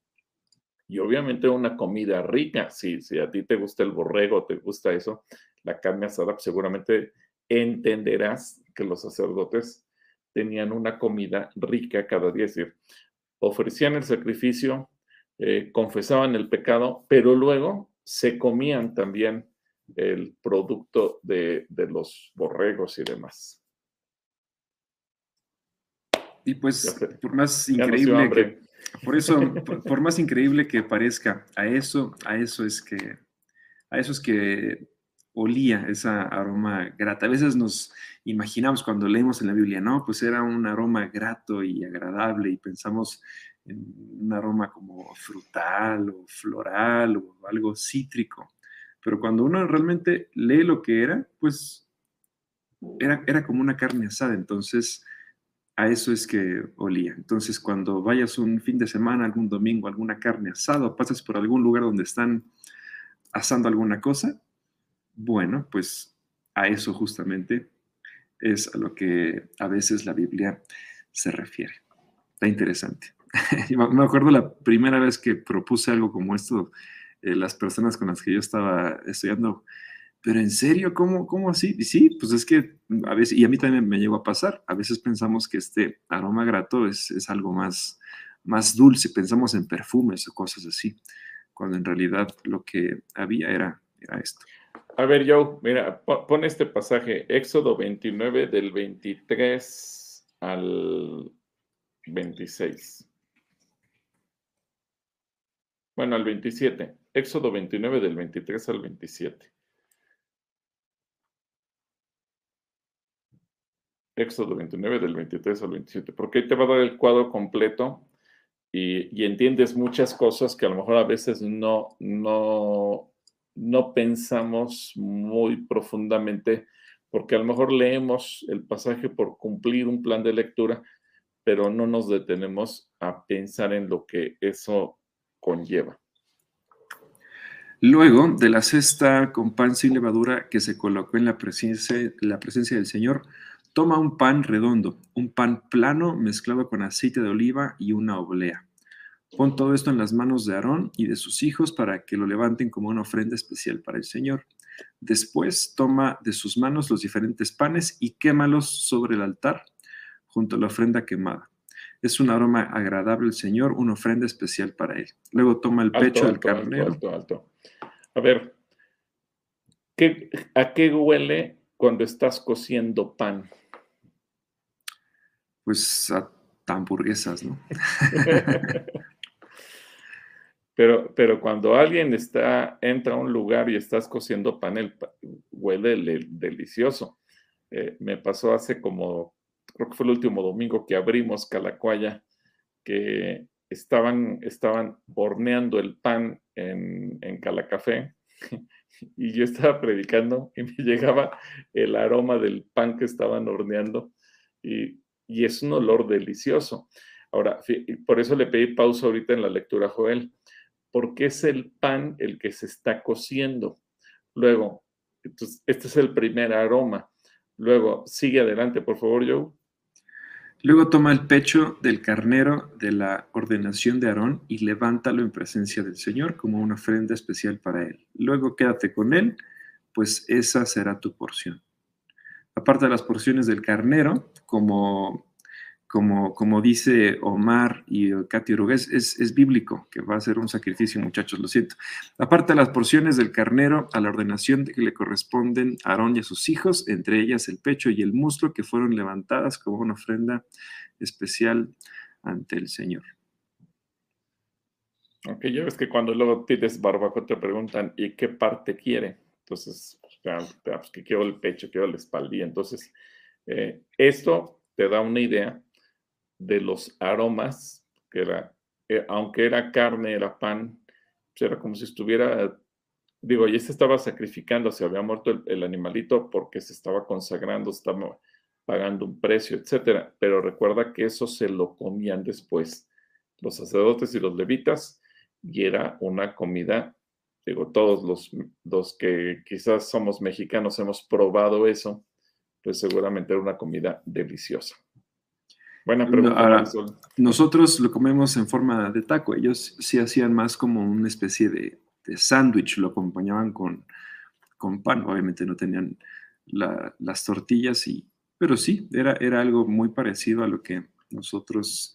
y obviamente una comida rica. Si, a ti te gusta el borrego, te gusta eso, la carne asada, pues, seguramente entenderás que los sacerdotes tenían una comida rica cada día, es decir, ofrecían el sacrificio, eh, confesaban el pecado, pero luego se comían también el producto de, los borregos y demás. Y pues, por más increíble que, por eso, por, más increíble que parezca, a eso, a eso es que, a eso es que olía esa aroma grata. A veces nos imaginamos cuando leemos en la Biblia, no, pues era un aroma grato y agradable y pensamos en un aroma como frutal o floral o algo cítrico. Pero cuando uno realmente lee lo que era, pues era, era como una carne asada. Entonces, a eso es que olía. Entonces, cuando vayas un fin de semana, algún domingo, alguna carne asada, o pasas por algún lugar donde están asando alguna cosa, bueno, pues a eso justamente es a lo que a veces la Biblia se refiere. Está interesante. Me acuerdo la primera vez que propuse algo como esto, eh, las personas con las que yo estaba estudiando pero en serio, ¿cómo, cómo así? Y sí, pues es que a veces, y a mí también me llegó a pasar, a veces pensamos que este aroma grato es, es algo más, más dulce, pensamos en perfumes o cosas así, cuando en realidad lo que había era, era esto. A ver, Joe, mira, pon este pasaje, Éxodo 29 del 23 al 26. Bueno, al 27. Éxodo 29 del 23 al 27. Éxodo 29 del 23 al 27, porque ahí te va a dar el cuadro completo y, entiendes muchas cosas que a lo mejor a veces no, no, no pensamos muy profundamente, porque a lo mejor leemos el pasaje por cumplir un plan de lectura, pero no nos detenemos a pensar en lo que eso conlleva. Luego de la cesta con pan sin levadura que se colocó en la presencia, la presencia del Señor, Toma un pan redondo, un pan plano mezclado con aceite de oliva y una oblea. Pon todo esto en las manos de Aarón y de sus hijos para que lo levanten como una ofrenda especial para el Señor. Después toma de sus manos los diferentes panes y quémalos sobre el altar junto a la ofrenda quemada. Es un aroma agradable al Señor, una ofrenda especial para Él. Luego toma el pecho del carnero. Alto, alto, A ver, ¿a qué huele cuando estás cociendo pan? Pues a hamburguesas, ¿no? pero, pero cuando alguien está, entra a un lugar y estás cociendo panel, huele delicioso. Eh, me pasó hace como, creo que fue el último domingo que abrimos Calacuaya, que estaban, estaban horneando el pan en, en Calacafé y yo estaba predicando y me llegaba el aroma del pan que estaban horneando y y es un olor delicioso. Ahora, por eso le pedí pausa ahorita en la lectura, Joel, porque es el pan el que se está cociendo. Luego, entonces, este es el primer aroma. Luego, sigue adelante, por favor, Joe. Luego toma el pecho del carnero de la ordenación de Aarón y levántalo en presencia del Señor como una ofrenda especial para él. Luego quédate con él, pues esa será tu porción aparte de las porciones del carnero, como, como, como dice Omar y Katy Urugués, es, es, bíblico, que va a ser un sacrificio, muchachos, lo siento. Aparte de las porciones del carnero, a la ordenación que le corresponden a Aarón y a sus hijos, entre ellas el pecho y el muslo, que fueron levantadas como una ofrenda especial ante el Señor. Ok, ya ves que cuando luego pides barbacoa te preguntan, ¿y qué parte quiere? Entonces, pues, que quiero el pecho, quiero la espaldilla. Entonces, eh, esto te da una idea de los aromas, que era, eh, aunque era carne, era pan, pues, era como si estuviera, digo, y se estaba sacrificando, se había muerto el, animalito porque se estaba consagrando, estaba pagando un precio, etcétera. Pero recuerda que eso se lo comían después los sacerdotes y los levitas, y era una comida digo, todos los, los que quizás somos mexicanos hemos probado eso, pues seguramente era una comida deliciosa. Buena pregunta. nosotros lo comemos en forma de taco. Ellos sí hacían más como una especie de, de sándwich, lo acompañaban con, con pan. Obviamente no tenían las tortillas, y, pero sí, era, era algo muy parecido a lo que nosotros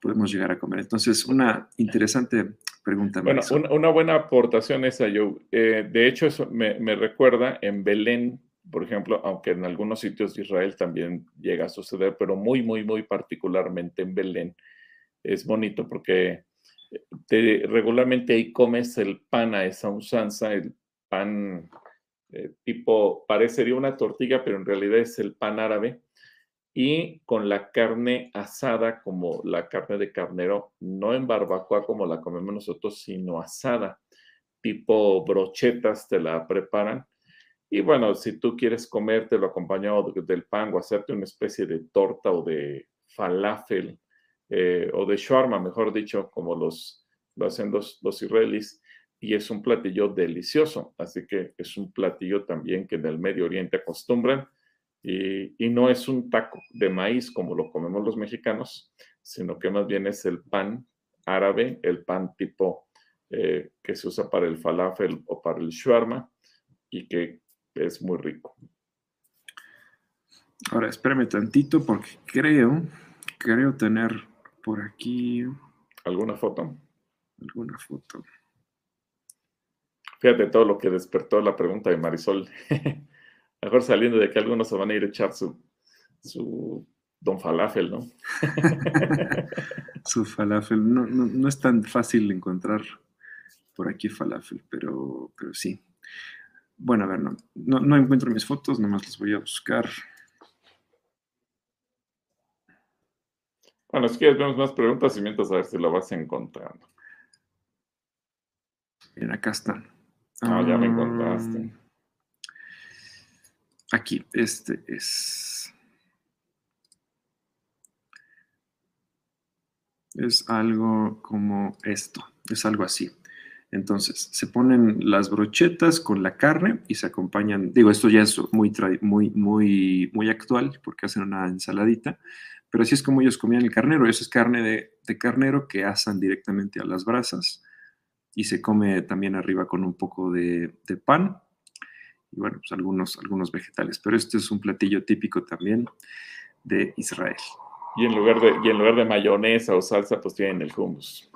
podemos llegar a comer. Entonces, una interesante Pregunta Bueno, una, buena aportación esa, yo. Eh, de hecho, eso me, me, recuerda en Belén, por ejemplo, aunque en algunos sitios de Israel también llega a suceder, pero muy, muy, muy particularmente en Belén, es bonito porque te, regularmente ahí comes el pan a esa usanza, el pan eh, tipo, parecería una tortilla, pero en realidad es el pan árabe, y con la carne asada como la carne de carnero, no en barbacoa como la comemos nosotros, sino asada, tipo brochetas te la preparan. Y bueno, si tú quieres comértelo acompañado del pan o hacerte una especie de torta o de falafel eh, o de shawarma, mejor dicho, como los, lo hacen los, los israelíes, y es un platillo delicioso. Así que es un platillo también que en el Medio Oriente acostumbran y, no es un taco de maíz como lo comemos los mexicanos, sino que más bien es el pan árabe, el pan tipo eh, que se usa para el falafel o para el shawarma y que es muy rico. Ahora, espérame tantito porque creo, creo tener por aquí... ¿Alguna foto? Alguna foto. Fíjate todo lo que despertó la pregunta de Marisol. Mejor saliendo de que algunos se van a ir a echar su, su don falafel, ¿no? su falafel. No, no, es tan fácil encontrar por aquí falafel, pero, pero sí. Bueno, a ver, no, no, encuentro mis fotos, nomás las voy a buscar. Bueno, si quieres, vemos más preguntas y mientras a ver si lo vas encontrando. Bien, acá están. Ah, ya me encontraste. Aquí, este es. Es algo como esto, es algo así. Entonces, se ponen las brochetas con la carne y se acompañan, digo, esto ya es muy, muy, muy, muy actual porque hacen una ensaladita, pero así es como ellos comían el carnero. Eso es carne de, carnero que asan directamente a las brasas y se come también arriba con un poco de pan y bueno, pues algunos, algunos vegetales. Pero este es un platillo típico también de Israel. Y en lugar de, y en lugar de mayonesa o salsa, pues tienen el hummus.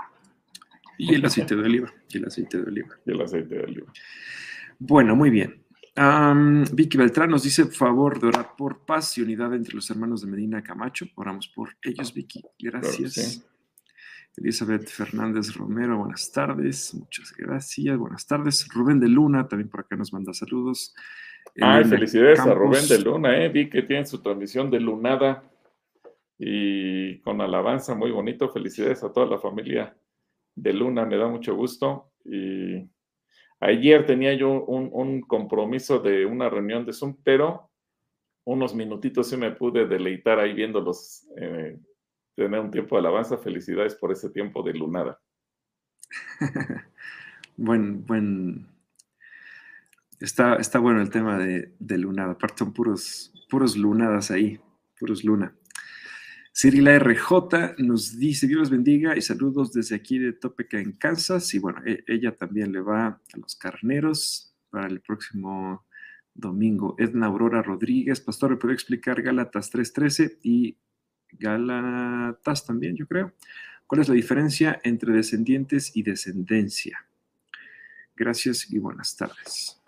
Y el aceite de oliva. Y el aceite de oliva. Y el aceite de oliva. Bueno, muy bien. Vicky Beltrán nos dice, favor de orar por paz y unidad entre los hermanos de Medina Camacho. Oramos por ellos, Vicky. Gracias. Elizabeth Fernández Romero, buenas tardes, muchas gracias, buenas tardes. Rubén de Luna también por acá nos manda saludos. Ay, felicidades a Rubén de Luna, eh. vi que tiene su transmisión de Lunada y con alabanza muy bonito. Felicidades a toda la familia de Luna, me da mucho gusto. Y ayer tenía yo un, compromiso de una reunión de Zoom, pero unos minutitos sí me pude deleitar ahí viéndolos eh, tener un tiempo de alabanza. Felicidades por ese tiempo de lunada. buen, buen. Está, está bueno el tema de, lunada. Aparte son puros, puros lunadas ahí, puros luna. Cirila RJ nos dice, Dios los bendiga y saludos desde aquí de Topeka en Kansas. Y bueno, e, ella también le va a los carneros para el próximo domingo. Edna Aurora Rodríguez, pastor, ¿me puede explicar Gálatas 3.13 y Gálatas también, yo creo. ¿Cuál es la diferencia entre descendientes y descendencia? Gracias y buenas tardes.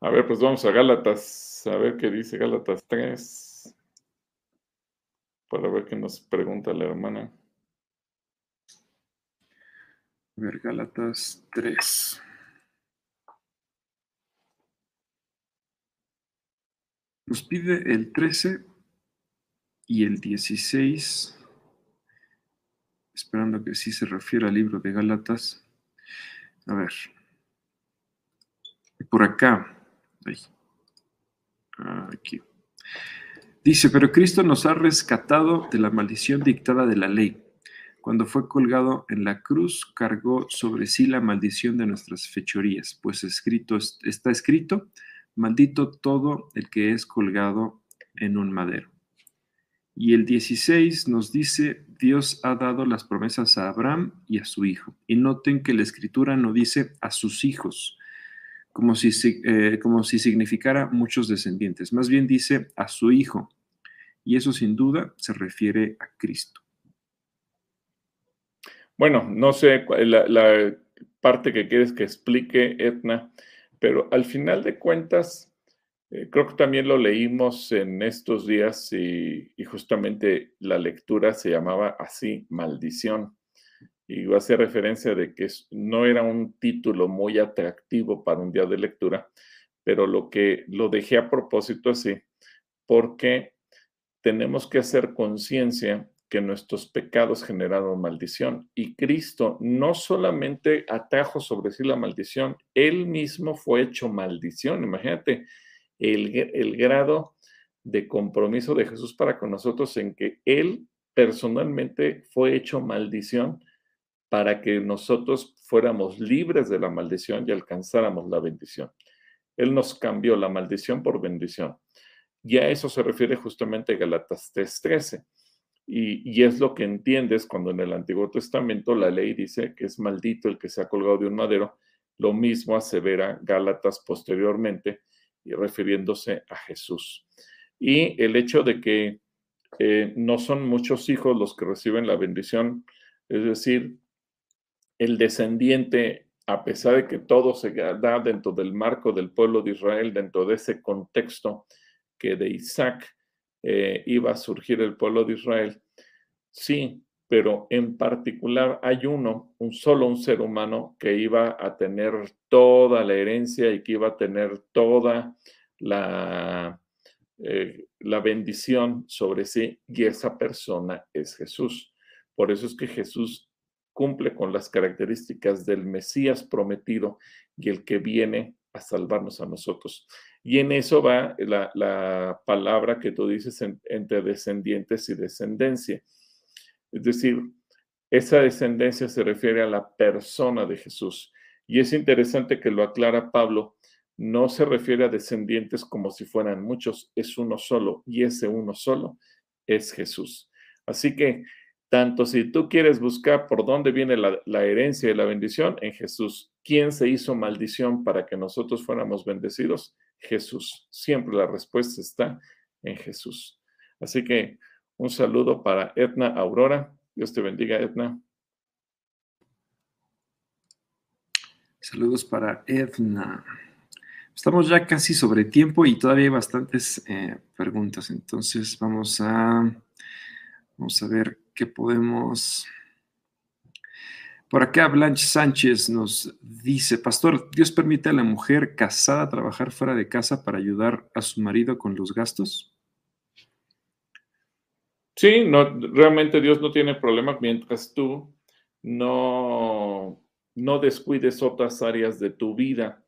A ver, pues vamos a Gálatas, a ver qué dice Gálatas 3, para ver qué nos pregunta la hermana. A ver, Gálatas 3. Nos pide el 13 y el 16, esperando que sí se refiera al libro de Gálatas. A ver, por acá, aquí. Dice, pero Cristo nos ha rescatado de la maldición dictada de la ley. Cuando fue colgado en la cruz, cargó sobre sí la maldición de nuestras fechorías, pues escrito, está escrito, maldito todo el que es colgado en un madero. Y el 16 nos dice, Dios ha dado las promesas a Abraham y a su hijo. Y noten que la escritura no dice a sus hijos, como si, eh, como si significara muchos descendientes. Más bien dice a su hijo. Y eso sin duda se refiere a Cristo. Bueno, no sé la, parte que quieres que explique, Etna, pero al final de cuentas, eh, creo que también lo leímos en estos días y, justamente la lectura se llamaba así, maldición. Y hace referencia de que no era un título muy atractivo para un día de lectura, pero lo que lo dejé a propósito así, porque tenemos que hacer conciencia que nuestros pecados generaron maldición. Y Cristo no solamente atrajo sobre sí la maldición, él mismo fue hecho maldición. Imagínate el, el grado de compromiso de Jesús para con nosotros en que él personalmente fue hecho maldición para que nosotros fuéramos libres de la maldición y alcanzáramos la bendición. Él nos cambió la maldición por bendición. Y a eso se refiere justamente Galatas 3:13. Y, es lo que entiendes cuando en el Antiguo Testamento la ley dice que es maldito el que se ha colgado de un madero. Lo mismo asevera Gálatas posteriormente y refiriéndose a Jesús. Y el hecho de que eh, no son muchos hijos los que reciben la bendición, es decir, el descendiente, a pesar de que todo se da dentro del marco del pueblo de Israel, dentro de ese contexto que de Isaac eh, iba a surgir el pueblo de Israel. Sí, pero en particular hay uno, un solo un ser humano que iba a tener toda la herencia y que iba a tener toda la, eh, la bendición sobre sí, y esa persona es Jesús. Por eso es que Jesús cumple con las características del Mesías prometido y el que viene a salvarnos a nosotros. Y en eso va la, palabra que tú dices entre descendientes y descendencia. Es decir, esa descendencia se refiere a la persona de Jesús. Y es interesante que lo aclara Pablo, no se refiere a descendientes como si fueran muchos, es uno solo, y ese uno solo es Jesús. Así que, tanto si tú quieres buscar por dónde viene la, herencia y la bendición, en Jesús. ¿Quién se hizo maldición para que nosotros fuéramos bendecidos? Jesús. Siempre la respuesta está en Jesús. Así que un saludo para Edna Aurora. Dios te bendiga, Edna. Saludos para Edna. Estamos ya casi sobre tiempo y todavía hay bastantes eh, preguntas. Entonces vamos a, vamos a ver qué podemos por acá Blanche Sánchez nos dice, Pastor, ¿Dios permite a la mujer casada trabajar fuera de casa para ayudar a su marido con los gastos? Sí, no, realmente Dios no tiene problema mientras tú no, no descuides otras áreas de tu vida.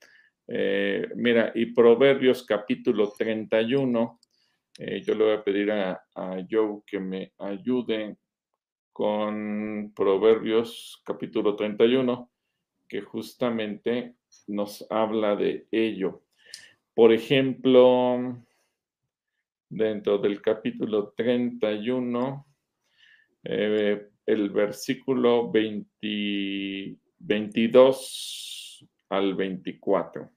Eh, mira, y Proverbios capítulo 31, eh, yo le voy a pedir a, a Joe que me ayude con Proverbios capítulo 31, que justamente nos habla de ello. Por ejemplo, dentro del capítulo 31, eh, el versículo 22 al 24.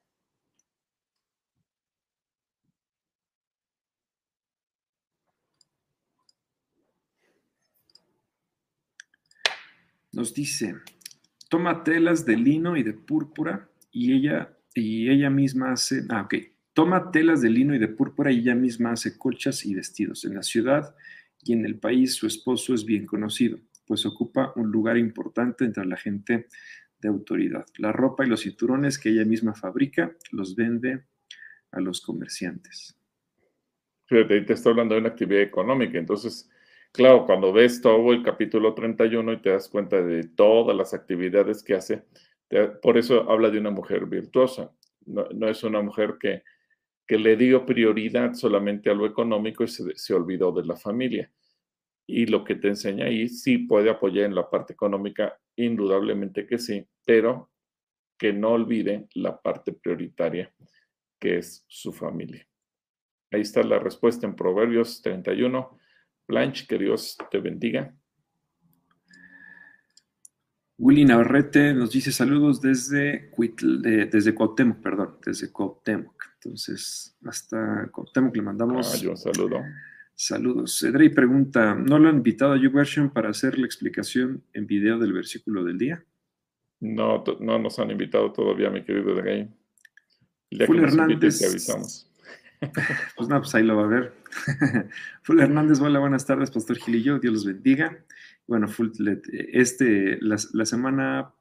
nos dice, toma telas de lino y de púrpura y ella, y ella misma hace, ah, toma telas de lino y de púrpura y ella misma hace colchas y vestidos. En la ciudad y en el país su esposo es bien conocido, pues ocupa un lugar importante entre la gente de autoridad. La ropa y los cinturones que ella misma fabrica los vende a los comerciantes. Fíjate, te estoy hablando de una actividad económica, entonces Claro, cuando ves todo el capítulo 31 y te das cuenta de todas las actividades que hace, por eso habla de una mujer virtuosa. No, es una mujer que, que, le dio prioridad solamente a lo económico y se, se, olvidó de la familia. Y lo que te enseña ahí sí puede apoyar en la parte económica, indudablemente que sí, pero que no olvide la parte prioritaria, que es su familia. Ahí está la respuesta en Proverbios 31 Blanche, que Dios te bendiga. Willy Navarrete nos dice saludos desde, desde Cuauhtémoc, perdón, desde Cuauhtémoc. Entonces, hasta Cuauhtémoc le mandamos ah, un saludo. Saludos. Edrey pregunta, ¿no lo han invitado a YouVersion para hacer la explicación en video del versículo del día? No, no nos han invitado todavía, mi querido Edrey. Full Hernández. avisamos. Pues no, pues ahí lo va a ver. Full Hernández, hola, buenas tardes, Pastor Gilillo, Dios los bendiga. Bueno, Full, este, la, la semana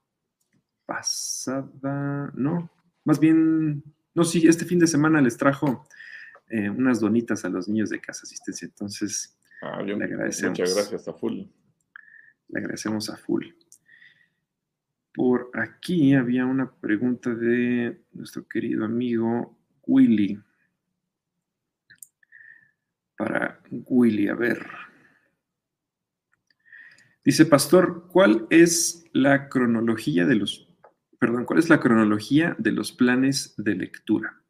pasada, no, más bien, no, sí, este fin de semana les trajo eh, unas donitas a los niños de casa asistencia. Entonces, ah, le agradecemos. Muchas gracias a Full. Le agradecemos a Full. Por aquí había una pregunta de nuestro querido amigo Willy. Para Willy, a ver. Dice, Pastor, ¿cuál es la cronología de los, perdón, cuál es la cronología de los planes de lectura?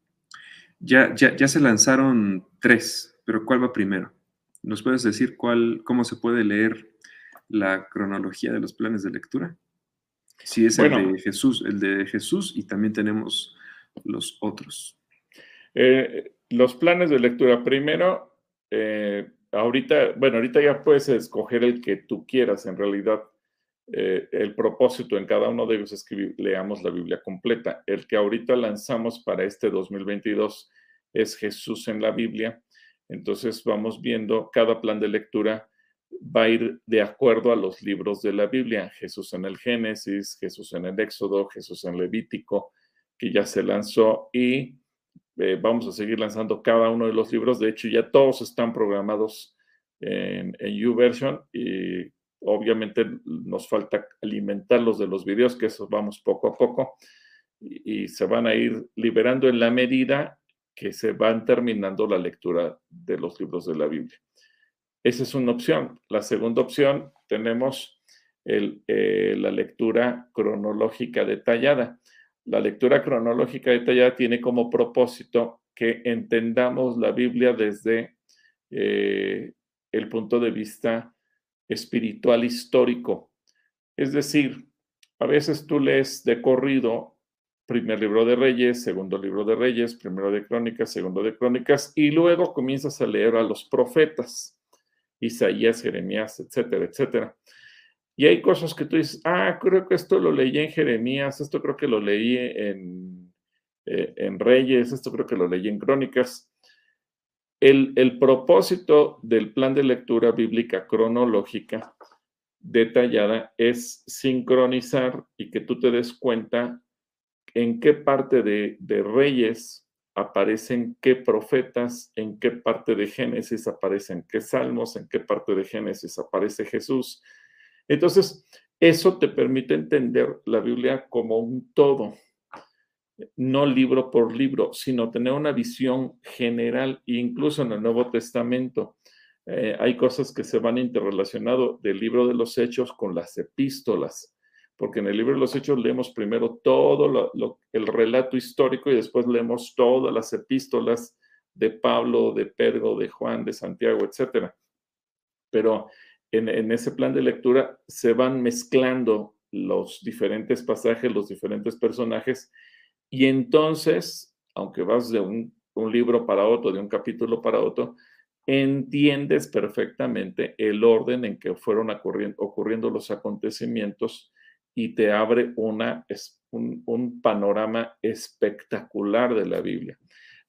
Ya, ya, se lanzaron tres, pero ¿cuál va primero? ¿Nos puedes decir cuál, cómo se puede leer la cronología de los planes de lectura? Sí, es el de Jesús, el de Jesús y también tenemos los otros. Eh, los planes de lectura. Primero, eh, ahorita, bueno, ahorita ya puedes escoger el que tú quieras. En realidad, eh, el propósito en cada uno de ellos es que leamos la Biblia completa. El que ahorita lanzamos para este 2022 es Jesús en la Biblia. Entonces vamos viendo cada plan de lectura va a ir de acuerdo a los libros de la Biblia. Jesús en el Génesis, Jesús en el Éxodo, Jesús en Levítico, que ya se lanzó y eh, vamos a seguir lanzando cada uno de los libros. De hecho, ya todos están programados en, en YouVersion y Obviamente nos falta alimentarlos de los videos, que eso vamos poco a poco, y, se van a ir liberando en la medida que se van terminando la lectura de los libros de la Biblia. Esa es una opción. La segunda opción tenemos eh, la lectura cronológica detallada. La lectura cronológica detallada tiene como propósito que entendamos la Biblia desde eh, el punto de vista espiritual histórico. Es decir, a veces tú lees de corrido primer libro de Reyes, segundo libro de Reyes, primero de Crónicas, segundo de Crónicas, y luego comienzas a leer a los profetas, Isaías, Jeremías, etcétera, etcétera. Y hay cosas que tú dices, ah, creo que esto lo leí en Jeremías, esto creo que lo leí en, eh, en Reyes, esto creo que lo leí en Crónicas. El, propósito del plan de lectura bíblica cronológica detallada es sincronizar y que tú te des cuenta en qué parte de, de, Reyes aparecen qué profetas, en qué parte de Génesis aparecen qué salmos, en qué parte de Génesis aparece Jesús. Entonces, eso te permite entender la Biblia como un todo no libro por libro, sino tener una visión general, incluso en el Nuevo Testamento. Eh, hay cosas que se van interrelacionando del libro de los hechos con las epístolas, porque en el libro de los hechos leemos primero todo el relato histórico y después leemos todas las epístolas de Pablo, de Pedro, de Juan, de Santiago, etc. Pero en ese plan de lectura se van mezclando los diferentes pasajes, los diferentes personajes y entonces, aunque vas de un, libro para otro, de un capítulo para otro, entiendes perfectamente el orden en que fueron ocurriendo, los acontecimientos y te abre una, un, un, panorama espectacular de la Biblia.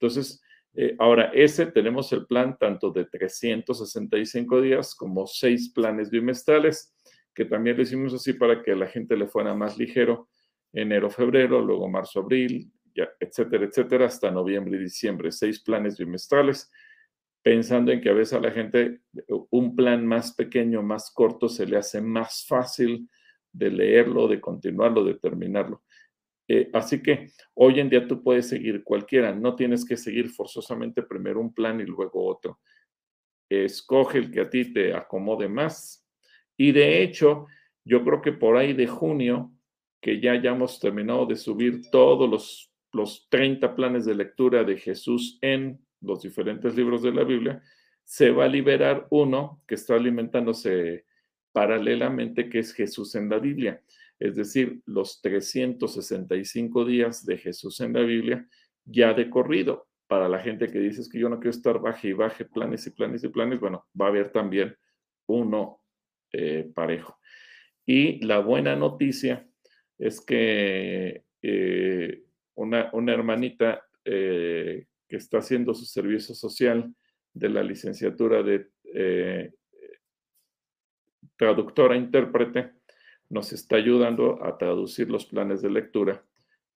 Entonces, eh, ahora, ese tenemos el plan tanto de 365 días como seis planes bimestrales, que también lo hicimos así para que la gente le fuera más ligero enero, febrero, luego marzo, abril, etcétera, etcétera, hasta noviembre y diciembre. Seis planes bimestrales, pensando en que a veces a la gente un plan más pequeño, más corto, se le hace más fácil de leerlo, de continuarlo, de terminarlo. Eh, así que hoy en día tú puedes seguir cualquiera, no tienes que seguir forzosamente primero un plan y luego otro. Escoge el que a ti te acomode más. Y de hecho, yo creo que por ahí de junio que ya hayamos terminado de subir todos los, los 30 planes de lectura de Jesús en los diferentes libros de la Biblia, se va a liberar uno que está alimentándose paralelamente, que es Jesús en la Biblia. Es decir, los 365 días de Jesús en la Biblia ya de corrido. para la gente que dice que yo no quiero estar baje y baje planes y planes y planes, bueno, va a haber también uno eh, parejo. Y la buena noticia es que eh, una, hermanita eh, que está haciendo su servicio social de la licenciatura de traductora intérprete nos está ayudando a traducir los planes de lectura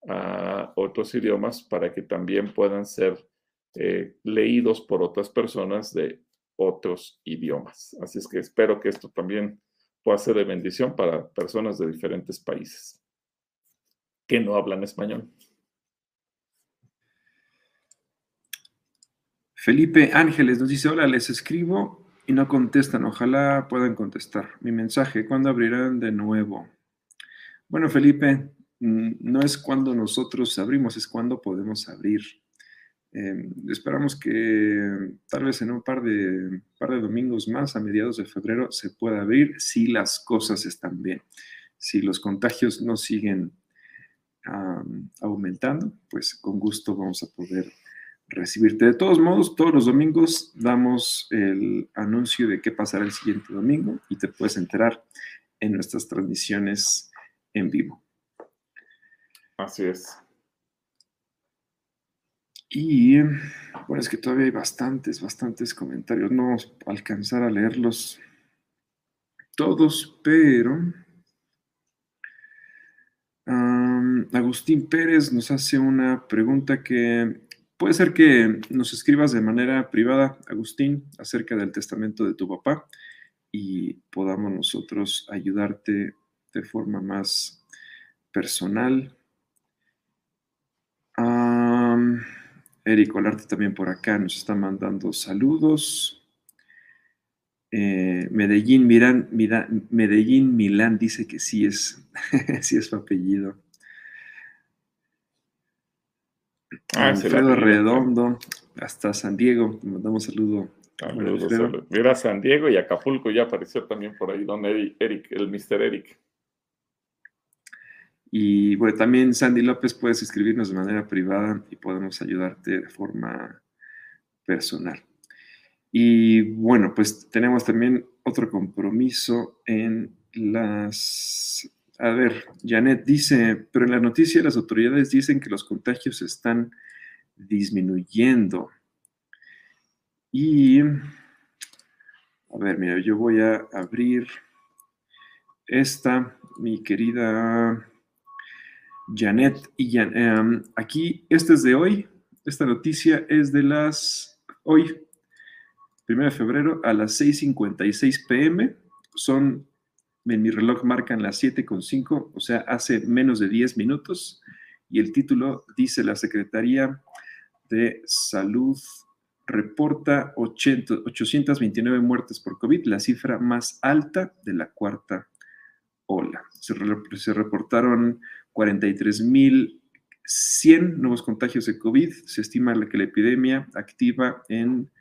a otros idiomas para que también puedan ser eh, leídos por otras personas de otros idiomas. Así es que espero que esto también pueda ser de bendición para personas de diferentes países que no hablan español. Felipe Ángeles nos dice, hola, les escribo y no contestan. Ojalá puedan contestar. Mi mensaje, ¿cuándo abrirán de nuevo? Bueno, Felipe, mm, no es cuando nosotros abrimos, es cuando podemos abrir. Em, esperamos que tal vez en un par de, par de domingos más, a mediados de febrero, se pueda abrir si las cosas están bien. Si los contagios no siguen aumentando, pues con gusto vamos a poder recibirte. De todos modos, todos los domingos damos el anuncio de qué pasará el siguiente domingo y te puedes enterar en nuestras transmisiones en vivo. Así es. Y bueno, es que todavía hay bastantes, bastantes comentarios. No vamos a alcanzar a leerlos todos, pero Agustín Pérez nos hace una pregunta que Puede ser que nos escribas de manera privada, Agustín, acerca del testamento de tu papá y podamos nosotros ayudarte de forma más personal. Eric Olarte también por acá nos está mandando saludos. Eh, Medellín, Medellín Milán dice que sí es, sí es su apellido. Ah, Alfredo Redondo, hasta San Diego, mandamos saludo. Mira, San Diego y Acapulco ya apareció también por ahí, don Eric, el Mr. Eric. Y bueno, también Sandy López puedes escribirnos de manera privada y podemos ayudarte de forma personal. Y bueno, pues tenemos también otro compromiso en las a ver, Janet dice, pero en la noticia las autoridades dicen que los contagios están disminuyendo. Y, a ver, mira, yo voy a abrir esta, mi querida Janet. Y em, aquí, esta es de hoy, esta noticia es de las, hoy, 1 de febrero, a las 6.56 pm. Son en mi reloj marcan las 7.5, o sea, hace menos de 10 minutos. Y el título dice la Secretaría de Salud reporta 829 muertes por COVID, la cifra más alta de la cuarta ola. Se, se reportaron 43.100 nuevos contagios de COVID. Se estima que la epidemia activa en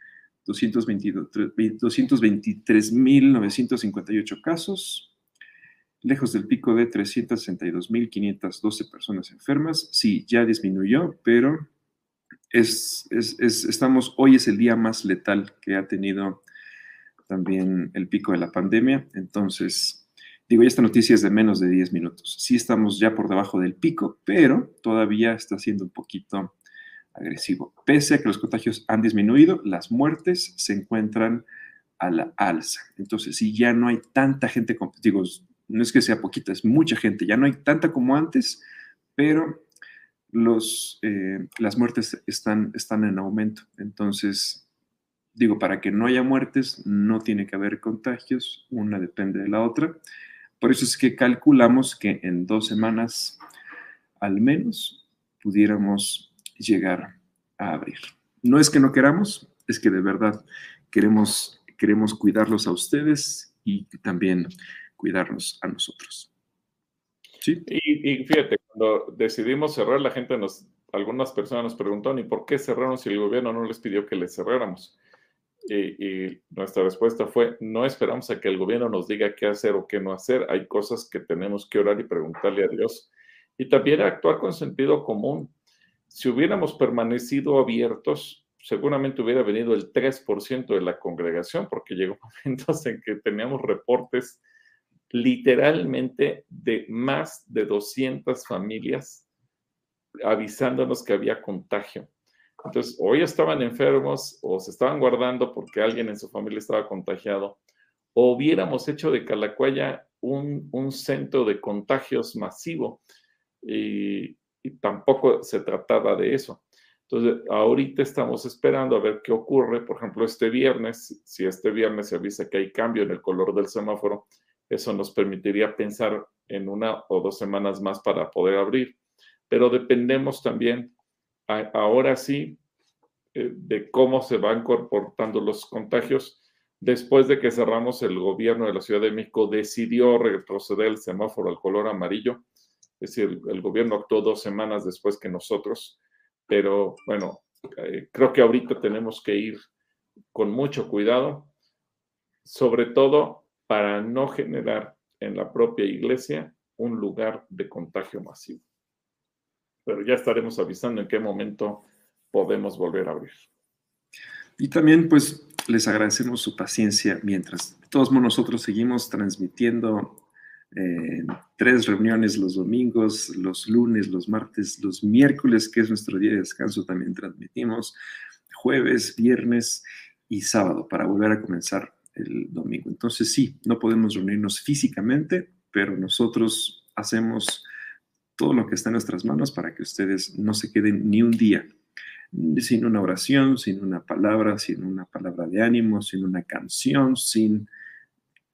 223.958 casos lejos del pico de 362.512 personas enfermas. Sí, ya disminuyó, pero es, estamos, hoy es el día más letal que ha tenido también el pico de la pandemia. Entonces, digo, esta noticia es de menos de 10 minutos. Sí estamos ya por debajo del pico, pero todavía está siendo un poquito agresivo. Pese a que los contagios han disminuido, las muertes se encuentran a la alza. Entonces, si ya no hay tanta gente, digo, no es que sea poquita, es mucha gente, ya no hay tanta como antes, pero los, eh, las muertes están, están en aumento. Entonces, digo, para que no haya muertes, no tiene que haber contagios, una depende de la otra. Por eso es que calculamos que en dos semanas, al menos, pudiéramos llegar a abrir. No es que no queramos, es que de verdad queremos, queremos cuidarlos a ustedes y también cuidarnos a nosotros. ¿Sí? Y, fíjate, cuando decidimos cerrar, la gente nos, algunas personas nos preguntaron, ¿y por qué cerraron si el gobierno no les pidió que les cerráramos? Y, nuestra respuesta fue, no esperamos a que el gobierno nos diga qué hacer o qué no hacer. Hay cosas que tenemos que orar y preguntarle a Dios. Y también actuar con sentido común. Si hubiéramos permanecido abiertos, seguramente hubiera venido el 3% de la congregación, porque llegó momentos en que teníamos reportes literalmente de más de 200 familias avisándonos que había contagio. Entonces, o ellos estaban enfermos o se estaban guardando porque alguien en su familia estaba contagiado, o hubiéramos hecho de Calacuaya un, un centro de contagios masivo y, tampoco se trataba de eso. Entonces, ahorita estamos esperando a ver qué ocurre. Por ejemplo, este viernes, si este viernes se avisa que hay cambio en el color del semáforo, eso nos permitiría pensar en una o dos semanas más para poder abrir. Pero dependemos también, ahora sí, eh, de cómo se van comportando los contagios. Después de que cerramos, el gobierno de la Ciudad de México decidió retroceder el semáforo al color amarillo. Es decir, el gobierno actuó dos semanas después que nosotros pero bueno, eh, creo que ahorita tenemos que ir con mucho cuidado, sobre todo para no generar en la propia iglesia un lugar de contagio masivo. Pero ya estaremos avisando en qué momento podemos volver a abrir. Y también pues les agradecemos su paciencia mientras todos nosotros seguimos transmitiendo tres reuniones los domingos, los lunes, los martes, los miércoles, que es nuestro día de descanso, también transmitimos, jueves, viernes y sábado para volver a comenzar el domingo. Entonces sí, no podemos reunirnos físicamente, pero nosotros hacemos todo lo que está en nuestras manos para que ustedes no se queden ni un día sin una oración, sin una palabra, sin una palabra de ánimo, sin una canción, sin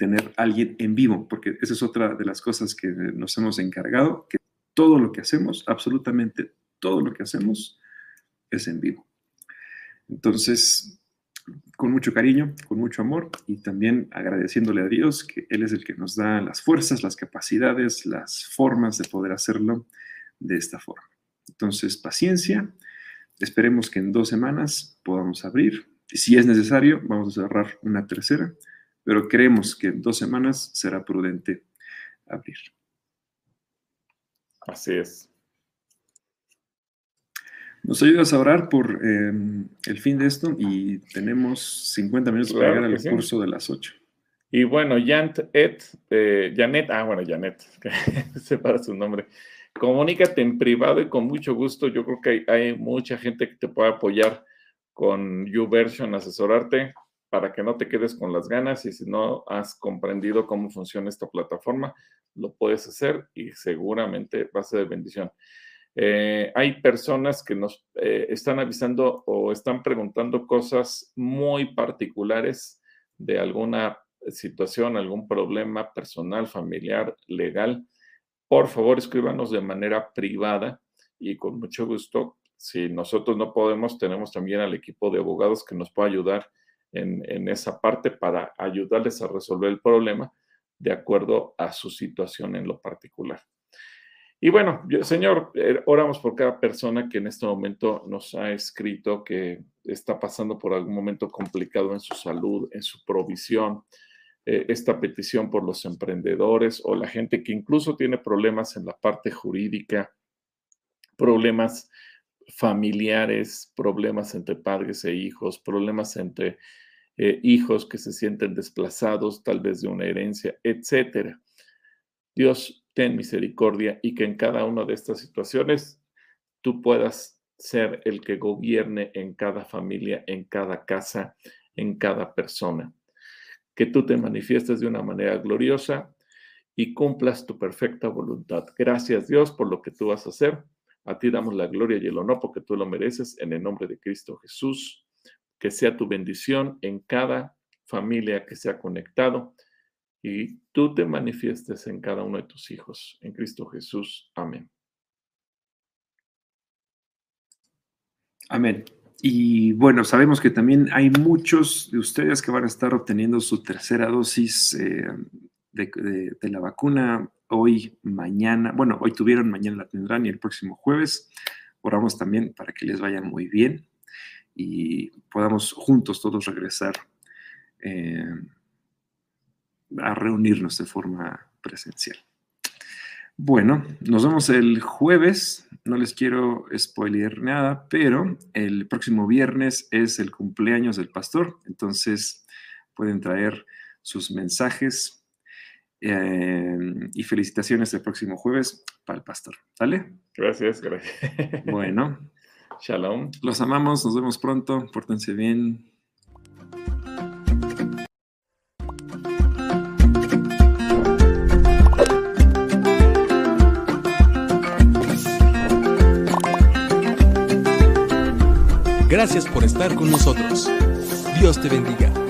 tener alguien en vivo, porque esa es otra de las cosas que nos hemos encargado, que todo lo que hacemos, absolutamente todo lo que hacemos, es en vivo. Entonces, con mucho cariño, con mucho amor y también agradeciéndole a Dios que Él es el que nos da las fuerzas, las capacidades, las formas de poder hacerlo de esta forma. Entonces, paciencia. Esperemos que en dos semanas podamos abrir. Si es necesario, vamos a cerrar una tercera pero creemos que en dos semanas será prudente abrir. Así es. Nos ayudas a orar por em, el fin de esto y tenemos 50 minutos para llegar al curso de las 8. Y bueno, Janet, eh, Janet, ah, bueno, Janet, separa su nombre. Comunícate en privado y con mucho gusto. Yo creo que hay, hay mucha gente que te puede apoyar con YouVersion, asesorarte para que no te quedes con las ganas y si no has comprendido cómo funciona esta plataforma, lo puedes hacer y seguramente va a ser de bendición. Eh, hay personas que nos eh, están avisando o están preguntando cosas muy particulares de alguna situación, algún problema personal, familiar, legal. Por favor, escríbanos de manera privada y con mucho gusto. Si nosotros no podemos, tenemos también al equipo de abogados que nos puede ayudar en, esa parte para ayudarles a resolver el problema de acuerdo a su situación en lo particular. Y bueno, Señor, eh, oramos por cada persona que en este momento nos ha escrito que está pasando por algún momento complicado en su salud, en su provisión, eh, esta petición por los emprendedores o la gente que incluso tiene problemas en la parte jurídica, problemas familiares, problemas entre padres e hijos, problemas entre eh, hijos que se sienten desplazados, tal vez de una herencia, etcétera. Dios, ten misericordia y que en cada una de estas situaciones tú puedas ser el que gobierne en cada familia, en cada casa, en cada persona. Que tú te manifiestes de una manera gloriosa y cumplas tu perfecta voluntad. Gracias Dios por lo que tú vas a hacer. A ti damos la gloria y el honor porque tú lo mereces en el nombre de Cristo Jesús que sea tu bendición en cada familia que se ha conectado y tú te manifiestes en cada uno de tus hijos. En Cristo Jesús. Amén. Amén. Y bueno, sabemos que también hay muchos de ustedes que van a estar obteniendo su tercera dosis eh, de, de, la vacuna hoy, mañana. Bueno, hoy tuvieron, mañana la tendrán y el próximo jueves. Oramos también para que les vaya muy bien y podamos juntos todos regresar eh, a reunirnos de forma presencial. Bueno, nos vemos el jueves. No les quiero spoilear nada, pero el próximo viernes es el cumpleaños del pastor. Entonces pueden traer sus mensajes eh, y felicitaciones el próximo jueves para el pastor. ¿Sale? Gracias, gracias. Bueno. Shalom. Los amamos, nos vemos pronto. Pórtense bien. Gracias por estar con nosotros. Dios te bendiga.